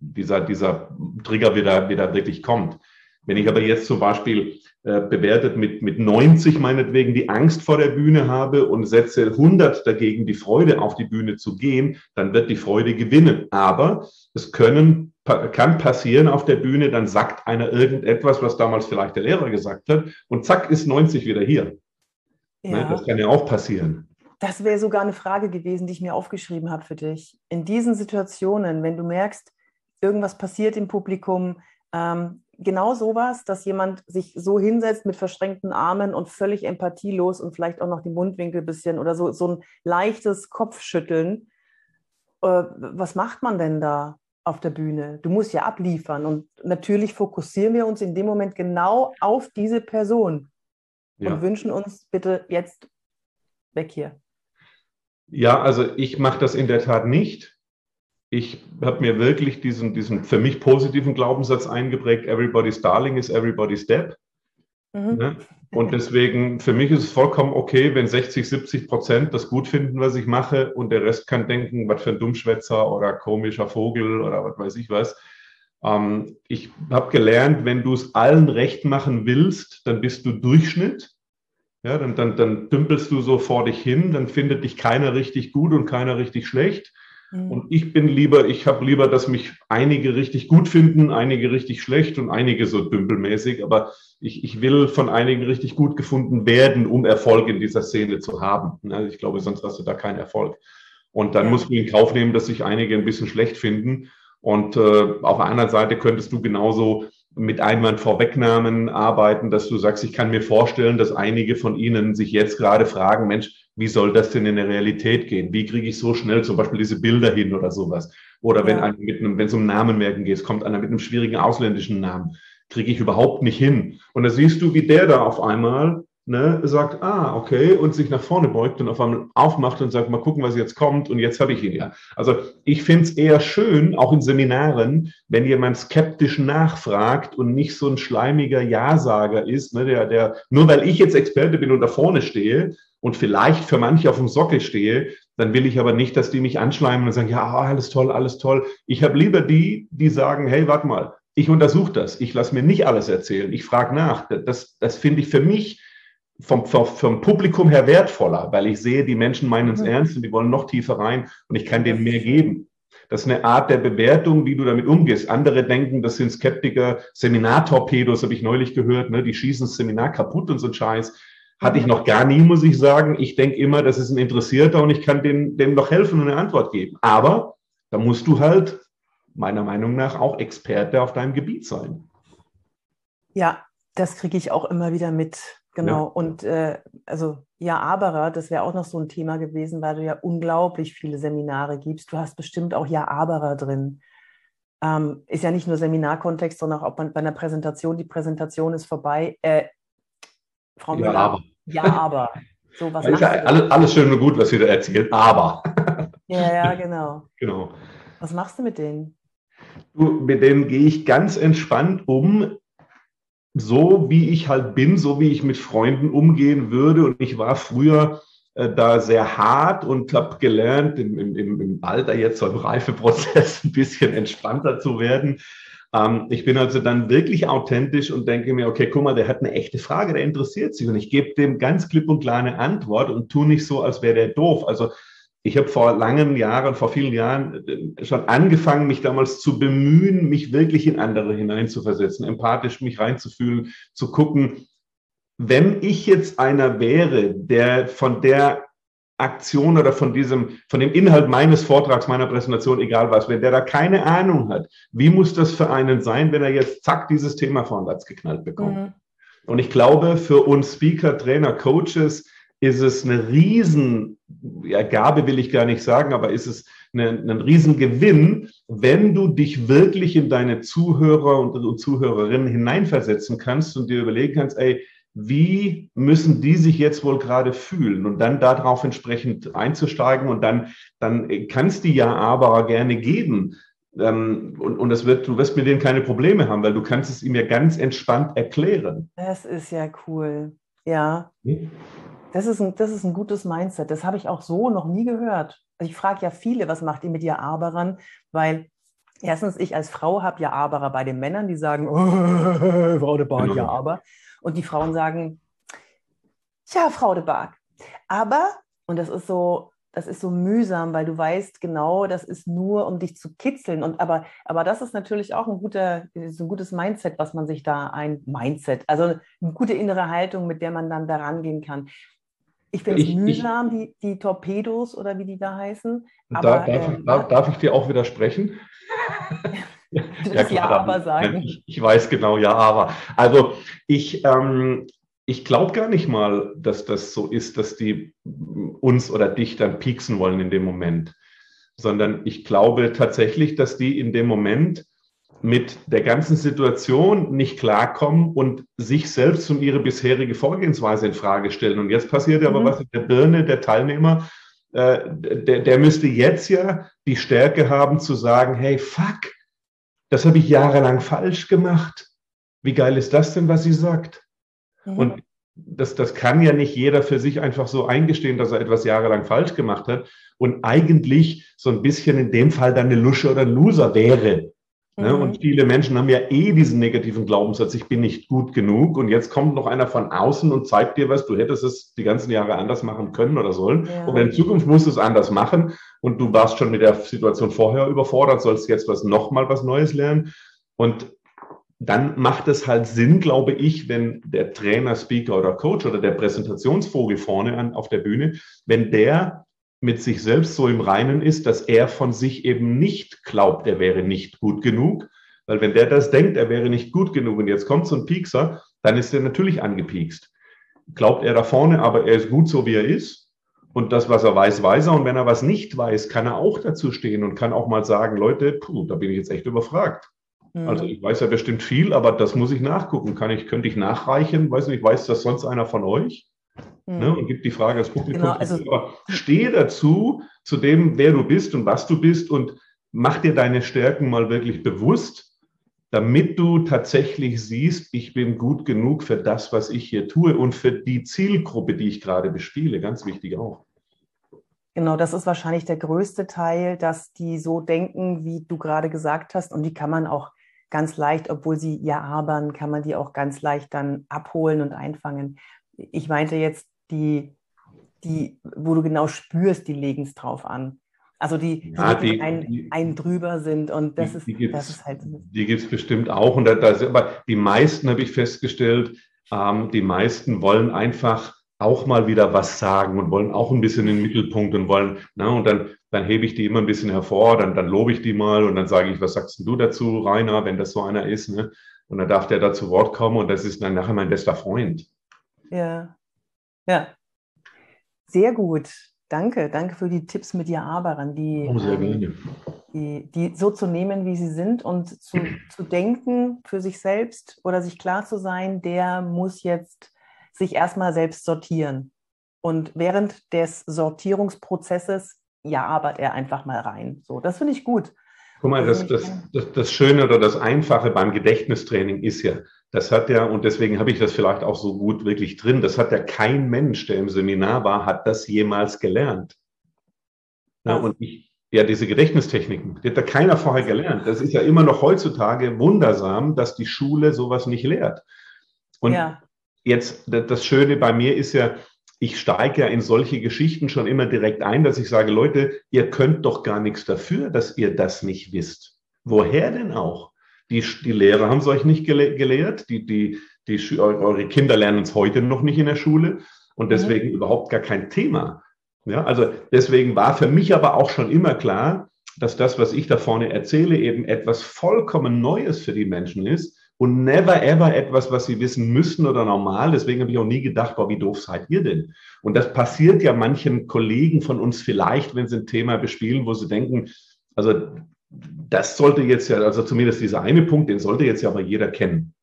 dieser, dieser Trigger wieder, wieder wirklich kommt. Wenn ich aber jetzt zum Beispiel äh, bewertet mit, mit 90 meinetwegen die Angst vor der Bühne habe und setze 100 dagegen die Freude auf die Bühne zu gehen, dann wird die Freude gewinnen. Aber es können kann passieren auf der Bühne, dann sagt einer irgendetwas, was damals vielleicht der Lehrer gesagt hat, und zack ist 90 wieder hier. Ne, ja. Ne, das kann ja auch passieren.
Das wäre sogar eine Frage gewesen, die ich mir aufgeschrieben habe für dich. In diesen Situationen, wenn du merkst, irgendwas passiert im Publikum, ähm, genau sowas, dass jemand sich so hinsetzt mit verschränkten Armen und völlig empathielos und vielleicht auch noch die Mundwinkel ein bisschen oder so, so ein leichtes Kopfschütteln. Äh, was macht man denn da auf der Bühne? Du musst ja abliefern und natürlich fokussieren wir uns in dem Moment genau auf diese Person ja. und wünschen uns bitte jetzt weg hier.
Ja, also ich mache das in der Tat nicht ich habe mir wirklich diesen, diesen für mich positiven Glaubenssatz eingeprägt, everybody's darling is everybody's dead. Mhm. Ne? Und deswegen, für mich ist es vollkommen okay, wenn 60, 70 Prozent das gut finden, was ich mache und der Rest kann denken, was für ein Dummschwätzer oder komischer Vogel oder was weiß ich was. Ähm, ich habe gelernt, wenn du es allen recht machen willst, dann bist du Durchschnitt. Ja, dann, dann, dann dümpelst du so vor dich hin, dann findet dich keiner richtig gut und keiner richtig schlecht. Mhm. Und ich bin lieber, ich habe lieber, dass mich einige richtig gut finden, einige richtig schlecht und einige so dümpelmäßig. Aber ich, ich will von einigen richtig gut gefunden werden, um Erfolg in dieser Szene zu haben. Also ich glaube, sonst hast du da keinen Erfolg. Und dann ja. musst du in Kauf nehmen, dass sich einige ein bisschen schlecht finden. Und äh, auf der anderen Seite könntest du genauso mit Einwand Vorwegnahmen arbeiten, dass du sagst, ich kann mir vorstellen, dass einige von Ihnen sich jetzt gerade fragen, Mensch, wie soll das denn in der Realität gehen? Wie kriege ich so schnell zum Beispiel diese Bilder hin oder sowas? Oder wenn, ja. mit einem, wenn es um Namenmerken geht, kommt einer mit einem schwierigen ausländischen Namen, kriege ich überhaupt nicht hin. Und da siehst du, wie der da auf einmal ne, sagt, ah, okay, und sich nach vorne beugt und auf einmal aufmacht und sagt, mal gucken, was jetzt kommt und jetzt habe ich ihn ja. Also ich finde es eher schön, auch in Seminaren, wenn jemand skeptisch nachfragt und nicht so ein schleimiger Ja-Sager ist, ne, der, der, nur weil ich jetzt Experte bin und da vorne stehe und vielleicht für manche auf dem Sockel stehe, dann will ich aber nicht, dass die mich anschleimen und sagen, ja, alles toll, alles toll. Ich habe lieber die, die sagen, hey, warte mal, ich untersuche das, ich lasse mir nicht alles erzählen, ich frage nach. Das, das finde ich für mich vom, vom, vom, Publikum her wertvoller, weil ich sehe, die Menschen meinen es mhm. ernst und die wollen noch tiefer rein und ich kann denen mehr geben. Das ist eine Art der Bewertung, wie du damit umgehst. Andere denken, das sind Skeptiker, Seminartorpedos, habe ich neulich gehört, ne? die schießen das Seminar kaputt und so ein Scheiß. Hatte ich noch gar nie, muss ich sagen. Ich denke immer, das ist ein Interessierter und ich kann dem, dem noch helfen und eine Antwort geben. Aber da musst du halt meiner Meinung nach auch Experte auf deinem Gebiet sein.
Ja, das kriege ich auch immer wieder mit. Genau. Ja. Und äh, also ja, Aberer, das wäre auch noch so ein Thema gewesen, weil du ja unglaublich viele Seminare gibst. Du hast bestimmt auch Ja, Aberer drin. Ähm, ist ja nicht nur Seminarkontext, sondern auch bei einer Präsentation, die Präsentation ist vorbei. Äh,
Frau Müller, ja, aber.
Ja, aber.
So, was ja, alles, alles schön und gut, was ihr da erzählt, aber.
Ja, ja, genau.
genau.
Was machst du mit denen?
Du, mit denen gehe ich ganz entspannt um so wie ich halt bin, so wie ich mit Freunden umgehen würde. Und ich war früher äh, da sehr hart und habe gelernt, im, im, im Alter jetzt so im Reifeprozess ein bisschen entspannter zu werden. Ähm, ich bin also dann wirklich authentisch und denke mir, okay, guck mal, der hat eine echte Frage, der interessiert sich und ich gebe dem ganz klipp und klar eine Antwort und tu nicht so, als wäre der doof. Also ich habe vor langen Jahren, vor vielen Jahren äh, schon angefangen, mich damals zu bemühen, mich wirklich in andere hineinzuversetzen, empathisch mich reinzufühlen, zu gucken, wenn ich jetzt einer wäre, der von der Aktion oder von diesem, von dem Inhalt meines Vortrags, meiner Präsentation, egal was, wenn der da keine Ahnung hat, wie muss das für einen sein, wenn er jetzt zack dieses Thema vorwärts geknallt bekommt? Mhm. Und ich glaube, für uns Speaker, Trainer, Coaches ist es eine riesen ja, Gabe will ich gar nicht sagen, aber ist es eine, ein Riesengewinn, wenn du dich wirklich in deine Zuhörer und Zuhörerinnen hineinversetzen kannst und dir überlegen kannst, ey, wie müssen die sich jetzt wohl gerade fühlen und dann darauf entsprechend einzusteigen und dann, dann kannst du ja aber gerne geben. Ähm, und, und das wird, du wirst mit denen keine Probleme haben, weil du kannst es ihm ja ganz entspannt erklären.
Das ist ja cool. Ja. Hm? Das ist ein, das ist ein gutes Mindset. Das habe ich auch so noch nie gehört. Also ich frage ja viele, was macht ihr mit ihr Aberern? Weil erstens, ich als Frau habe ja Aberer bei den Männern, die sagen, oh, Frau de Barg, ja, aber. Und die Frauen sagen, tja, Frau de Barg. Aber, und das ist so, das ist so mühsam, weil du weißt genau, das ist nur, um dich zu kitzeln. Und aber, aber das ist natürlich auch ein guter, so ein gutes Mindset, was man sich da ein Mindset, also eine gute innere Haltung, mit der man dann da rangehen kann. Ich finde es mühsam, ich, die, die Torpedos oder wie die da heißen.
Aber, da, darf, äh, darf, darf, ich dir auch widersprechen?
ja, klar, ja, aber sagen.
Ich, ich, weiß genau, ja, aber. Also ich, ähm, ich glaube gar nicht mal, dass das so ist, dass die uns oder dich dann pieksen wollen in dem Moment, sondern ich glaube tatsächlich, dass die in dem Moment mit der ganzen Situation nicht klarkommen und sich selbst und ihre bisherige Vorgehensweise in Frage stellen. Und jetzt passiert mhm. aber was in der Birne der Teilnehmer, äh, der, der müsste jetzt ja die Stärke haben zu sagen, hey, fuck, das habe ich jahrelang falsch gemacht. Wie geil ist das denn, was sie sagt? Mhm. Und das, das kann ja nicht jeder für sich einfach so eingestehen, dass er etwas jahrelang falsch gemacht hat und eigentlich so ein bisschen in dem Fall dann eine Lusche oder ein Loser wäre. Ne? Mhm. Und viele Menschen haben ja eh diesen negativen Glaubenssatz, ich bin nicht gut genug. Und jetzt kommt noch einer von außen und zeigt dir was, du hättest es die ganzen Jahre anders machen können oder sollen. Ja. Und in Zukunft musst du es anders machen. Und du warst schon mit der Situation vorher überfordert, sollst jetzt was nochmal was Neues lernen. Und dann macht es halt Sinn, glaube ich, wenn der Trainer, Speaker oder Coach oder der Präsentationsvogel vorne an, auf der Bühne, wenn der mit sich selbst so im Reinen ist, dass er von sich eben nicht glaubt, er wäre nicht gut genug. Weil wenn der das denkt, er wäre nicht gut genug und jetzt kommt so ein Piekser, dann ist er natürlich angepiekst. Glaubt er da vorne, aber er ist gut so, wie er ist. Und das, was er weiß, weiß er. Und wenn er was nicht weiß, kann er auch dazu stehen und kann auch mal sagen, Leute, puh, da bin ich jetzt echt überfragt. Also mhm. ich weiß ja bestimmt viel, aber das muss ich nachgucken. Kann ich, könnte ich nachreichen? Weiß nicht, weiß das sonst einer von euch? Mhm. Ne? Und gibt die Frage das Publikum. Genau, also, aber stehe dazu, zu dem, wer du bist und was du bist und mach dir deine Stärken mal wirklich bewusst, damit du tatsächlich siehst, ich bin gut genug für das, was ich hier tue und für die Zielgruppe, die ich gerade bespiele. Ganz wichtig auch.
Genau, das ist wahrscheinlich der größte Teil, dass die so denken, wie du gerade gesagt hast. Und die kann man auch ganz leicht, obwohl sie ja abern, kann man die auch ganz leicht dann abholen und einfangen. Ich meinte jetzt die, die, wo du genau spürst, die legen es drauf an. Also die, ja, die ein, die, ein drüber sind und das ist, das ist halt.
Die gibt es bestimmt auch. Und da, da, aber die meisten habe ich festgestellt, ähm, die meisten wollen einfach auch mal wieder was sagen und wollen auch ein bisschen in den Mittelpunkt und wollen, na, und dann, dann hebe ich die immer ein bisschen hervor, dann, dann lobe ich die mal und dann sage ich, was sagst du dazu, Rainer, wenn das so einer ist, ne? Und dann darf der da zu Wort kommen und das ist dann nachher mein bester Freund.
Ja, ja. Sehr gut. Danke, danke für die Tipps mit dir Aberern, die, oh, ähm, die, die so zu nehmen, wie sie sind und zu, zu denken für sich selbst oder sich klar zu sein, der muss jetzt sich erstmal selbst sortieren. Und während des Sortierungsprozesses, ja, arbeitet er einfach mal rein. So, das finde ich gut.
Guck mal, das, das, das, das Schöne oder das Einfache beim Gedächtnistraining ist ja, das hat ja, und deswegen habe ich das vielleicht auch so gut wirklich drin, das hat ja kein Mensch, der im Seminar war, hat das jemals gelernt. Ja, und ich, ja, diese Gedächtnistechniken, die hat da keiner vorher gelernt. Das ist ja immer noch heutzutage wundersam, dass die Schule sowas nicht lehrt. Und ja jetzt, das Schöne bei mir ist ja, ich steige ja in solche Geschichten schon immer direkt ein, dass ich sage, Leute, ihr könnt doch gar nichts dafür, dass ihr das nicht wisst. Woher denn auch? Die, die Lehrer haben es euch nicht gelehrt, die, die, die, eure Kinder lernen es heute noch nicht in der Schule und mhm. deswegen mhm. überhaupt gar kein Thema. Ja, also deswegen war für mich aber auch schon immer klar, dass das, was ich da vorne erzähle, eben etwas vollkommen Neues für die Menschen ist und never ever etwas, was sie wissen müssen oder normal. Deswegen habe ich auch nie gedacht, boah, wie doof seid ihr denn? Und das passiert ja manchen Kollegen von uns vielleicht, wenn sie ein Thema bespielen, wo sie denken, also das sollte jetzt ja, also zumindest dieser eine Punkt, den sollte jetzt ja aber jeder kennen.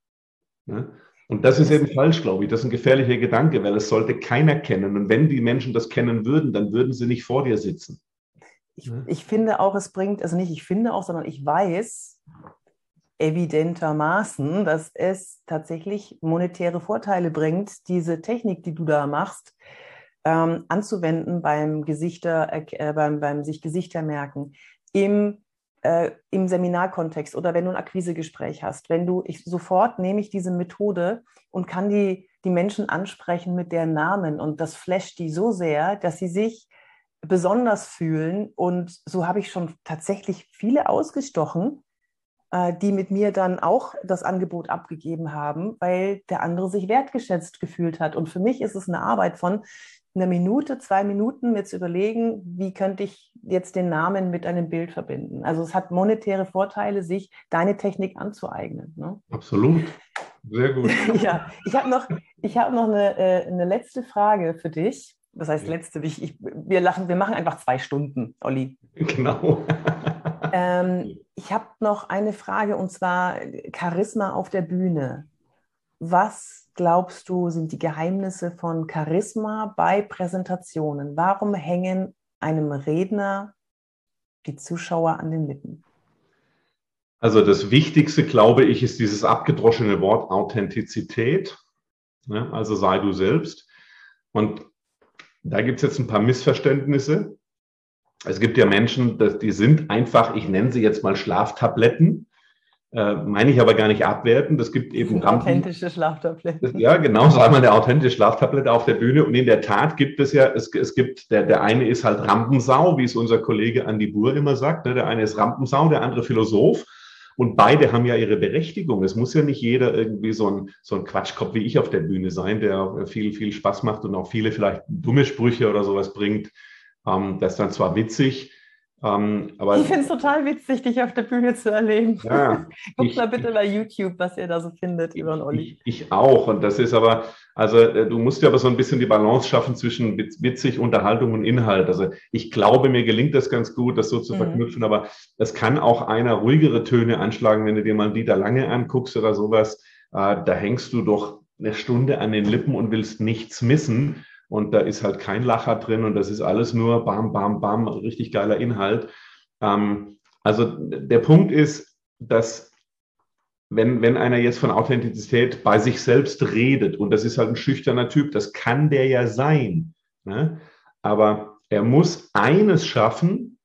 Ne? Und das ist eben falsch, glaube ich. Das ist ein gefährlicher Gedanke, weil es sollte keiner kennen. Und wenn die Menschen das kennen würden, dann würden sie nicht vor dir sitzen.
Ich, ich finde auch, es bringt, also nicht ich finde auch, sondern ich weiß, evidentermaßen, dass es tatsächlich monetäre Vorteile bringt, diese Technik, die du da machst, ähm, anzuwenden beim Gesichter, äh, beim, beim sich Gesichter merken, im, äh, im Seminarkontext oder wenn du ein Akquisegespräch hast. Wenn du, ich sofort nehme ich diese Methode und kann die, die Menschen ansprechen mit deren Namen und das flasht die so sehr, dass sie sich besonders fühlen. Und so habe ich schon tatsächlich viele ausgestochen, äh, die mit mir dann auch das Angebot abgegeben haben, weil der andere sich wertgeschätzt gefühlt hat. Und für mich ist es eine Arbeit von einer Minute, zwei Minuten mir zu überlegen, wie könnte ich jetzt den Namen mit einem Bild verbinden. Also es hat monetäre Vorteile, sich deine Technik anzueignen. Ne?
Absolut. Sehr gut.
ja, ich habe noch, ich hab noch eine, äh, eine letzte Frage für dich. Das heißt, letzte, ich, ich, wir, lachen, wir machen einfach zwei Stunden, Olli.
Genau.
ähm, ich habe noch eine Frage und zwar Charisma auf der Bühne. Was glaubst du, sind die Geheimnisse von Charisma bei Präsentationen? Warum hängen einem Redner die Zuschauer an den Lippen?
Also das Wichtigste, glaube ich, ist dieses abgedroschene Wort Authentizität. Also sei du selbst. Und da gibt es jetzt ein paar Missverständnisse. Es gibt ja Menschen, die sind einfach, ich nenne sie jetzt mal Schlaftabletten. Äh, meine ich aber gar nicht abwerten. Das gibt eben
das authentische Schlaftabletten.
Ja, genau, so einmal eine authentische Schlaftablette auf der Bühne. Und in der Tat gibt es ja, es, es gibt, der, der eine ist halt Rampensau, wie es unser Kollege Andi Buhr immer sagt. Ne? Der eine ist Rampensau, der andere Philosoph. Und beide haben ja ihre Berechtigung. Es muss ja nicht jeder irgendwie so ein, so ein Quatschkopf wie ich auf der Bühne sein, der viel, viel Spaß macht und auch viele vielleicht dumme Sprüche oder sowas bringt. Ähm, das ist dann zwar witzig,
ähm, aber, ich finde es total witzig, dich auf der Bühne zu erleben. Ja, Guck mal bitte bei YouTube, was ihr da so findet über den Olli.
Ich, ich, auch. Und das ist aber, also äh, du musst ja aber so ein bisschen die Balance schaffen zwischen witzig, Unterhaltung und Inhalt. Also ich glaube, mir gelingt das ganz gut, das so zu mhm. verknüpfen. Aber es kann auch einer ruhigere Töne anschlagen, wenn du dir mal Dieter Lange anguckst oder sowas. Äh, da hängst du doch eine Stunde an den Lippen und willst nichts missen und da ist halt kein Lacher drin und das ist alles nur bam, bam, bam, richtig geiler Inhalt. Ähm, also der Punkt ist, dass wenn, wenn einer jetzt von Authentizität bei sich selbst redet und das ist halt ein schüchterner Typ, das kann der ja sein. Ne? Aber er muss eines schaffen,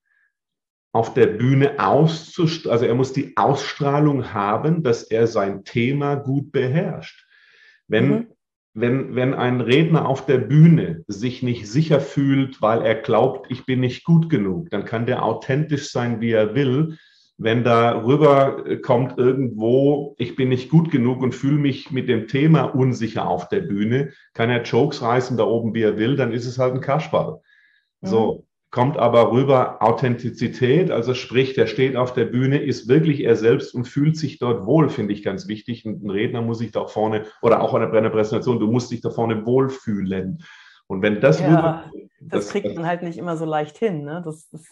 auf der Bühne auszustrahlen, also er muss die Ausstrahlung haben, dass er sein Thema gut beherrscht. Wenn, mhm wenn, wenn ein Redner auf der Bühne sich nicht sicher fühlt, weil er glaubt, ich bin nicht gut genug, dann kann der authentisch sein, wie er will. Wenn da rüber kommt irgendwo, ich bin nicht gut genug und fühle mich mit dem Thema unsicher auf der Bühne, kann er Jokes reißen da oben, wie er will, dann ist es halt ein Kaschball. Mhm. So kommt aber rüber Authentizität, also sprich, der steht auf der Bühne, ist wirklich er selbst und fühlt sich dort wohl, finde ich ganz wichtig. Ein Redner muss sich da vorne, oder auch an der Präsentation, du musst dich da vorne wohlfühlen. Und wenn das
ja, rüber, das, das, kriegt man halt nicht immer so leicht hin. Ne? Das, das,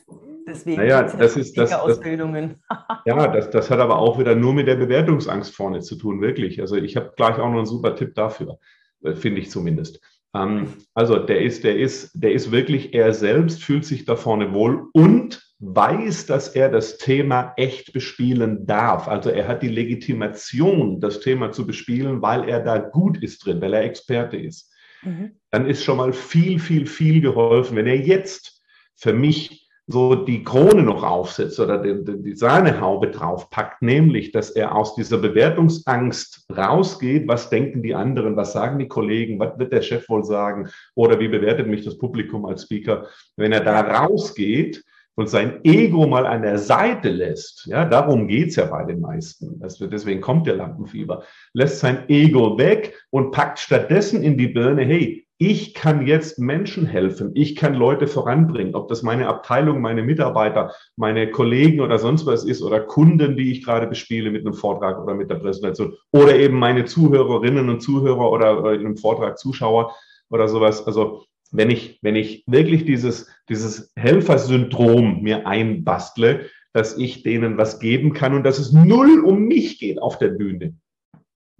deswegen naja, das ist das, Ausbildungen. ja, das, das hat aber auch wieder nur mit der Bewertungsangst vorne zu tun, wirklich. Also ich habe gleich auch noch einen super Tipp dafür, äh, finde ich zumindest. Ähm, also der ist, der ist, der ist wirklich er selbst, fühlt sich da vorne wohl und weiß, dass er das Thema echt bespielen darf. Also er hat die Legitimation, das Thema zu bespielen, weil er da gut ist drin, weil er Experte ist. Mhm. Dann ist schon mal viel, viel, viel geholfen. Wenn er jetzt für mich so die Krone noch aufsetzt oder die, die Sahnehaube draufpackt, nämlich, dass er aus dieser Bewertungsangst rausgeht, was denken die anderen, was sagen die Kollegen, was wird der Chef wohl sagen? Oder wie bewertet mich das Publikum als Speaker. Wenn er da rausgeht und sein Ego mal an der Seite lässt, ja, darum geht's ja bei den meisten, das, deswegen kommt der Lampenfieber, lässt sein Ego weg und packt stattdessen in die Birne, hey, ich kann jetzt Menschen helfen, ich kann Leute voranbringen, ob das meine Abteilung, meine Mitarbeiter, meine Kollegen oder sonst was ist oder Kunden, die ich gerade bespiele mit einem Vortrag oder mit der Präsentation oder eben meine Zuhörerinnen und Zuhörer oder in einem Vortrag Zuschauer oder sowas. Also wenn ich, wenn ich wirklich dieses, dieses Helfersyndrom mir einbastle, dass ich denen was geben kann und dass es null um mich geht auf der Bühne,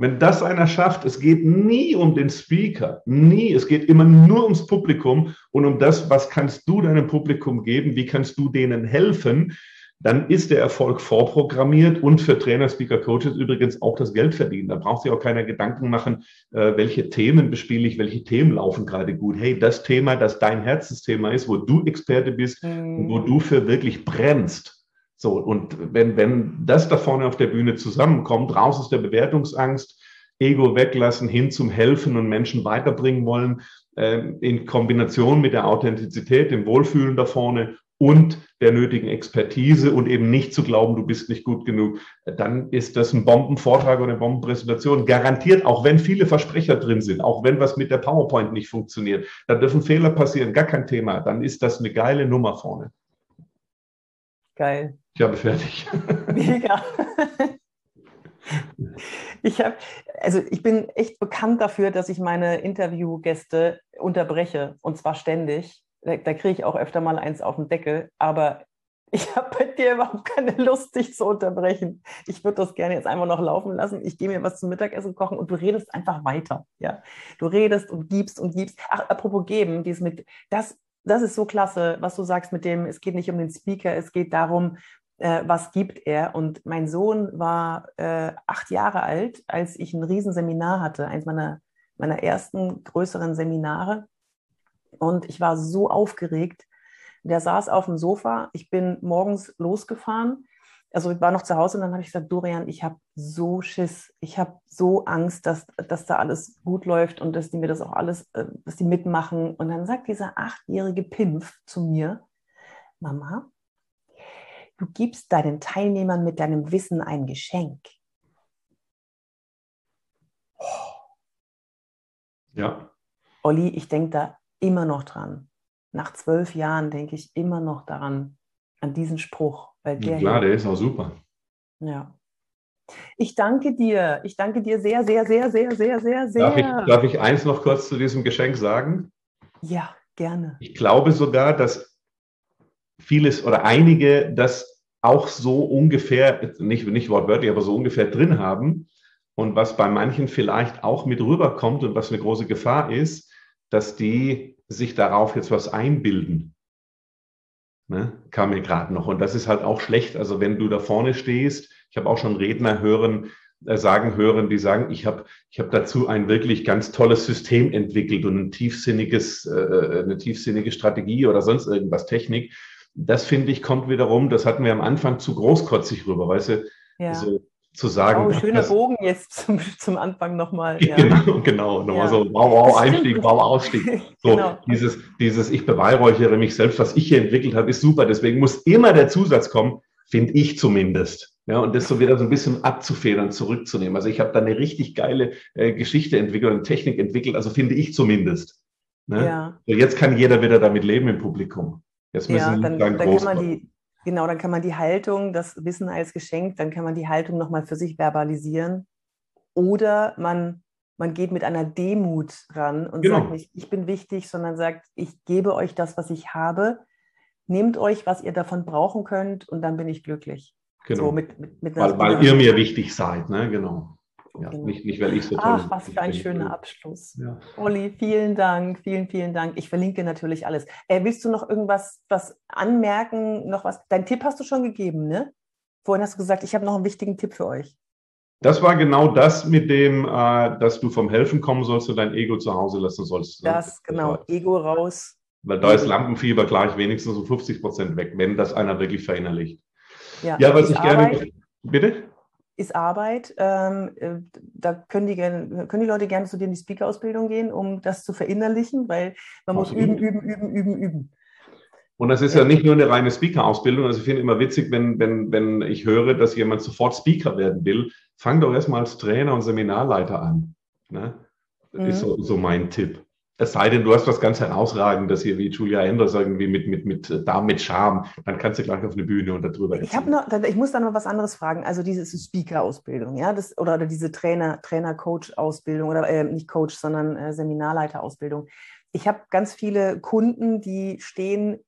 wenn das einer schafft, es geht nie um den Speaker, nie, es geht immer nur ums Publikum und um das, was kannst du deinem Publikum geben, wie kannst du denen helfen, dann ist der Erfolg vorprogrammiert und für Trainer, Speaker, Coaches übrigens auch das Geld verdienen. Da braucht sich auch keiner Gedanken machen, äh, welche Themen bespiele ich, welche Themen laufen gerade gut. Hey, das Thema, das dein Herzensthema ist, wo du Experte bist mhm. und wo du für wirklich brennst, so, und wenn, wenn das da vorne auf der Bühne zusammenkommt, raus aus der Bewertungsangst, Ego weglassen, hin zum Helfen und Menschen weiterbringen wollen, äh, in Kombination mit der Authentizität, dem Wohlfühlen da vorne und der nötigen Expertise und eben nicht zu glauben, du bist nicht gut genug, dann ist das ein Bombenvortrag oder eine Bombenpräsentation. Garantiert, auch wenn viele Versprecher drin sind, auch wenn was mit der PowerPoint nicht funktioniert, da dürfen Fehler passieren, gar kein Thema. Dann ist das eine geile Nummer vorne.
Geil.
Habe fertig. Mega.
Ich habe, also ich bin echt bekannt dafür, dass ich meine Interviewgäste unterbreche und zwar ständig da, da kriege ich auch öfter mal eins auf den Deckel, aber ich habe bei dir überhaupt keine Lust, dich zu unterbrechen. Ich würde das gerne jetzt einfach noch laufen lassen. Ich gehe mir was zum Mittagessen kochen und du redest einfach weiter. Ja? Du redest und gibst und gibst. Ach, apropos geben, dies mit, das, das ist so klasse, was du sagst mit dem, es geht nicht um den Speaker, es geht darum, äh, was gibt er. Und mein Sohn war äh, acht Jahre alt, als ich ein Riesenseminar hatte, eins meiner, meiner ersten größeren Seminare und ich war so aufgeregt. Der saß auf dem Sofa. Ich bin morgens losgefahren. Also ich war noch zu Hause und dann habe ich gesagt, Dorian, ich habe so Schiss. Ich habe so Angst, dass, dass da alles gut läuft und dass die mir das auch alles, äh, dass die mitmachen. Und dann sagt dieser achtjährige Pimpf zu mir, Mama, du gibst deinen Teilnehmern mit deinem Wissen ein Geschenk.
Ja.
Olli, ich denke da immer noch dran. Nach zwölf Jahren denke ich immer noch daran, an diesen Spruch.
Weil der klar, der ist auch super.
Ja. Ich danke dir. Ich danke dir sehr, sehr, sehr, sehr, sehr, sehr, sehr.
Darf ich, darf ich eins noch kurz zu diesem Geschenk sagen?
Ja, gerne.
Ich glaube sogar, dass vieles oder einige das auch so ungefähr, nicht, nicht wortwörtlich, aber so ungefähr drin haben. Und was bei manchen vielleicht auch mit rüberkommt und was eine große Gefahr ist, dass die sich darauf jetzt was einbilden. Ne? Kam mir gerade noch. Und das ist halt auch schlecht. Also wenn du da vorne stehst, ich habe auch schon Redner hören, äh, sagen hören, die sagen, ich habe ich hab dazu ein wirklich ganz tolles System entwickelt und ein tiefsinniges, äh, äh, eine tiefsinnige Strategie oder sonst irgendwas, Technik. Das finde ich, kommt wiederum, das hatten wir am Anfang zu großkotzig rüber, weißt du, ja. so zu sagen.
Oh, schöner Bogen jetzt zum, zum Anfang nochmal.
Ja. Genau, genau. Nochmal ja. so, wow, wow, Einstieg, wow, Ausstieg. So, genau. dieses, dieses, ich beweihräuchere mich selbst, was ich hier entwickelt habe, ist super. Deswegen muss immer der Zusatz kommen, finde ich zumindest. Ja, und das so wieder so ein bisschen abzufedern, zurückzunehmen. Also ich habe da eine richtig geile äh, Geschichte entwickelt und Technik entwickelt, also finde ich zumindest. Ne? Ja. So, jetzt kann jeder wieder damit leben im Publikum. Jetzt müssen
ja, dann, dann, dann kann man die, Genau, dann kann man die Haltung, das Wissen als Geschenk, dann kann man die Haltung nochmal für sich verbalisieren. Oder man, man geht mit einer Demut ran und genau. sagt nicht, ich bin wichtig, sondern sagt, ich gebe euch das, was ich habe. Nehmt euch, was ihr davon brauchen könnt und dann bin ich glücklich.
Genau. So mit, mit, mit weil, weil ihr mir wichtig seid, ne? Genau. Ja, genau. nicht, nicht, weil ich so
Ach, was für ein schöner Abschluss. Ja. Olli, vielen Dank, vielen, vielen Dank. Ich verlinke natürlich alles. Äh, willst du noch irgendwas was anmerken? Noch was? Deinen Tipp hast du schon gegeben, ne? Vorhin hast du gesagt, ich habe noch einen wichtigen Tipp für euch.
Das war genau das mit dem, äh, dass du vom Helfen kommen sollst und dein Ego zu Hause lassen sollst.
Ne? Das, genau, das Ego raus.
Weil da ist Lampenfieber gleich wenigstens um 50 Prozent weg, wenn das einer wirklich verinnerlicht. Ja, ja was ich gerne. Bitte?
Ist Arbeit. Ähm, äh, da können die, können die Leute gerne zu dir in die Speaker-Ausbildung gehen, um das zu verinnerlichen, weil man muss üben, üben, üben, üben, üben.
Und das ist ja nicht nur eine reine Speaker-Ausbildung. Also ich finde immer witzig, wenn, wenn, wenn ich höre, dass jemand sofort Speaker werden will, fang doch erstmal als Trainer und Seminarleiter an. Ne? Das mhm. ist so, so mein Tipp. Es sei denn, du hast was ganz Herausragendes hier wie Julia Enders irgendwie mit, mit, mit, äh, da mit Charme, dann kannst du gleich auf eine Bühne und darüber
ich noch, Ich muss da noch was anderes fragen. Also diese Speaker-Ausbildung, ja, das, oder, oder diese Trainer, Trainer-Coach-Ausbildung oder äh, nicht Coach, sondern äh, Seminarleiter-Ausbildung. Ich habe ganz viele Kunden, die stehen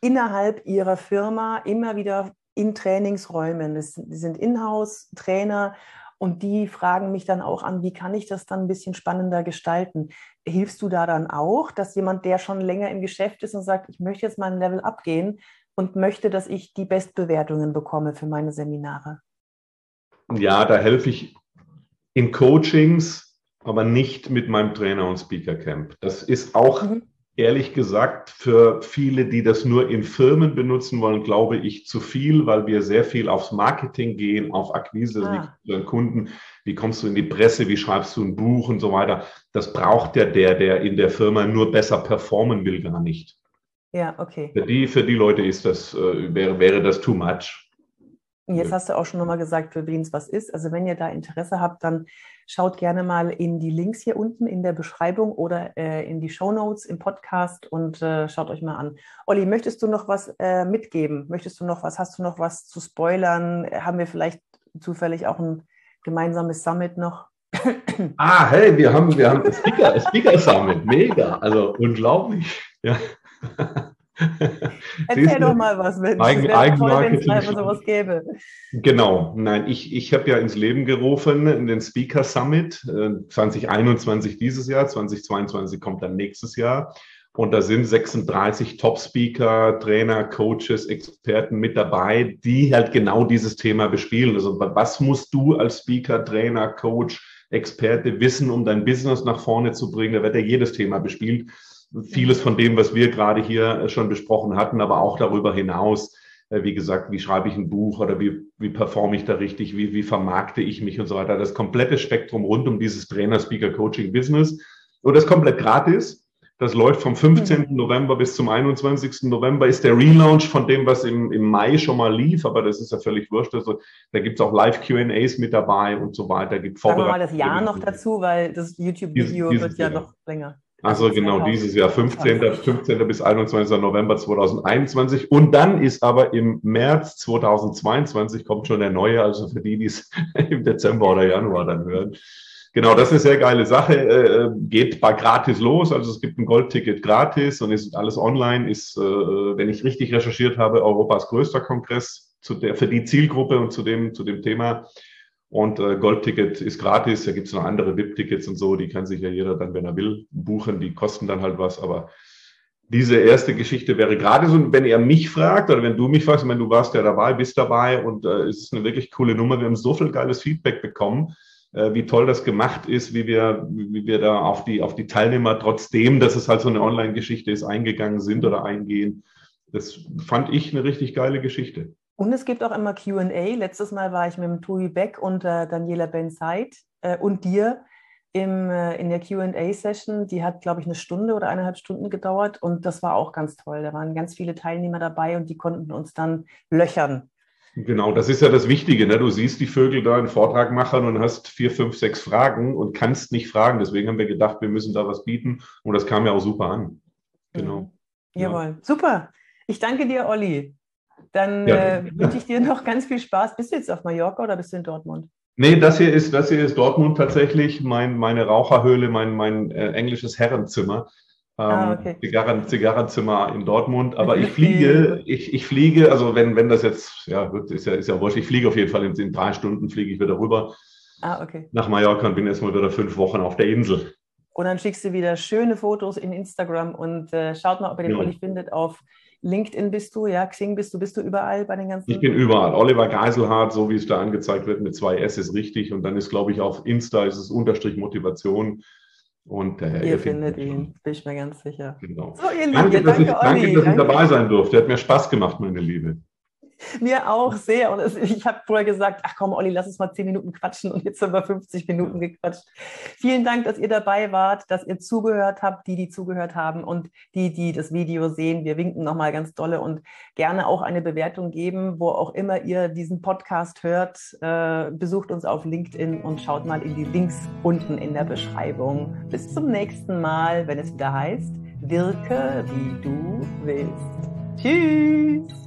innerhalb ihrer Firma immer wieder in Trainingsräumen. Das, die sind Inhouse-Trainer und die fragen mich dann auch an, wie kann ich das dann ein bisschen spannender gestalten? Hilfst du da dann auch, dass jemand, der schon länger im Geschäft ist und sagt, ich möchte jetzt mal ein Level abgehen und möchte, dass ich die Bestbewertungen bekomme für meine Seminare?
Ja, da helfe ich in Coachings, aber nicht mit meinem Trainer- und Speaker-Camp. Das ist auch mhm ehrlich gesagt, für viele, die das nur in Firmen benutzen wollen, glaube ich zu viel, weil wir sehr viel aufs Marketing gehen, auf Akquise ah. Kunden. Wie kommst du in die Presse, wie schreibst du ein Buch und so weiter. Das braucht ja der, der in der Firma nur besser performen will, gar nicht.
Ja, okay.
Für die, für die Leute ist das, äh, wäre, wäre das too much.
Jetzt hast du auch schon nochmal gesagt, für wen es was ist. Also wenn ihr da Interesse habt, dann schaut gerne mal in die Links hier unten in der Beschreibung oder äh, in die Show Notes im Podcast und äh, schaut euch mal an. Olli, möchtest du noch was äh, mitgeben? Möchtest du noch was? Hast du noch was zu spoilern? Haben wir vielleicht zufällig auch ein gemeinsames Summit noch?
Ah, hey, wir haben, wir haben das Speaker, Speaker Summit, mega, also unglaublich. Ja.
Erzähl doch mal was, wenn
Eigen, Eigenmarketing.
sowas gäbe.
Genau, nein, ich, ich habe ja ins Leben gerufen in den Speaker Summit äh, 2021 dieses Jahr, 2022 kommt dann nächstes Jahr. Und da sind 36 Top-Speaker, Trainer, Coaches, Experten mit dabei, die halt genau dieses Thema bespielen. Also was musst du als Speaker, Trainer, Coach, Experte wissen, um dein Business nach vorne zu bringen? Da wird ja jedes Thema bespielt vieles von dem, was wir gerade hier äh, schon besprochen hatten, aber auch darüber hinaus. Äh, wie gesagt, wie schreibe ich ein Buch oder wie, wie performe ich da richtig, wie, wie vermarkte ich mich und so weiter. Das komplette Spektrum rund um dieses Trainer, Speaker, Coaching, Business. Und das komplett gratis. Das läuft vom 15. Mhm. November bis zum 21. November, ist der Relaunch von dem, was im, im Mai schon mal lief, aber das ist ja völlig wurscht. Also, da gibt es auch Live-QAs mit dabei und so weiter.
Gibt Sagen wir mal das Jahr noch dazu, weil das YouTube-Video wird ja noch länger.
Also genau dieses Jahr, 15. 15. bis 21. November 2021. Und dann ist aber im März 2022 kommt schon der neue, also für die, die es im Dezember oder Januar dann hören. Genau, das ist eine sehr geile Sache. Äh, äh, geht bei gratis los. Also es gibt ein Goldticket gratis und ist alles online. Ist, äh, wenn ich richtig recherchiert habe, Europas größter Kongress zu der, für die Zielgruppe und zu dem, zu dem Thema. Und äh, Goldticket ist gratis, da gibt es noch andere VIP-Tickets und so, die kann sich ja jeder dann, wenn er will, buchen, die kosten dann halt was, aber diese erste Geschichte wäre gratis und wenn er mich fragt oder wenn du mich fragst, meine, du warst ja dabei, bist dabei und äh, es ist eine wirklich coole Nummer, wir haben so viel geiles Feedback bekommen, wie toll das gemacht ist, wie wir, wie wir da auf die, auf die Teilnehmer, trotzdem, dass es halt so eine Online-Geschichte ist, eingegangen sind oder eingehen. Das fand ich eine richtig geile Geschichte.
Und es gibt auch immer QA. Letztes Mal war ich mit dem Tui Beck und äh, Daniela Ben-Said äh, und dir im, äh, in der QA-Session. Die hat, glaube ich, eine Stunde oder eineinhalb Stunden gedauert und das war auch ganz toll. Da waren ganz viele Teilnehmer dabei und die konnten uns dann löchern.
Genau, das ist ja das Wichtige. Ne? Du siehst die Vögel da einen Vortrag machen und hast vier, fünf, sechs Fragen und kannst nicht fragen. Deswegen haben wir gedacht, wir müssen da was bieten und das kam ja auch super an.
Genau. Mhm. Jawohl, ja. super. Ich danke dir, Olli. Dann ja. äh, wünsche ich dir noch ganz viel Spaß. Bist du jetzt auf Mallorca oder bist du in Dortmund?
Nee, das hier ist, das hier ist Dortmund tatsächlich, mein, meine Raucherhöhle, mein, mein äh, englisches Herrenzimmer. Ähm, ah, okay. Zigarren, Zigarrenzimmer in Dortmund. Aber ich fliege, ich, ich fliege, also wenn, wenn das jetzt, ja, ist ja, ist ja wurscht, ich fliege auf jeden Fall in, in drei Stunden fliege ich wieder rüber. Ah, okay. Nach Mallorca und bin erstmal wieder fünf Wochen auf der Insel.
Und dann schickst du wieder schöne Fotos in Instagram und äh, schaut mal, ob ihr den ja. Olli findet auf LinkedIn bist du, ja, Xing bist du, bist du überall bei den ganzen?
Ich bin überall. Oliver Geiselhardt, so wie es da angezeigt wird, mit zwei S ist richtig. Und dann ist, glaube ich, auf Insta ist es Unterstrich Motivation. Und
äh, ihr, ihr findet ihn, bin ich mir ganz sicher.
Genau. So, ihr Lieben, danke, dass, danke, ich, danke, dass ich dabei sein durfte. Hat mir Spaß gemacht, meine Liebe.
Mir auch sehr. Und es, ich habe vorher gesagt, ach komm, Olli, lass uns mal zehn Minuten quatschen. Und jetzt haben wir 50 Minuten gequatscht. Vielen Dank, dass ihr dabei wart, dass ihr zugehört habt, die, die zugehört haben und die, die das Video sehen. Wir winken nochmal ganz dolle und gerne auch eine Bewertung geben, wo auch immer ihr diesen Podcast hört. Äh, besucht uns auf LinkedIn und schaut mal in die Links unten in der Beschreibung. Bis zum nächsten Mal, wenn es wieder heißt, wirke wie du willst. Tschüss!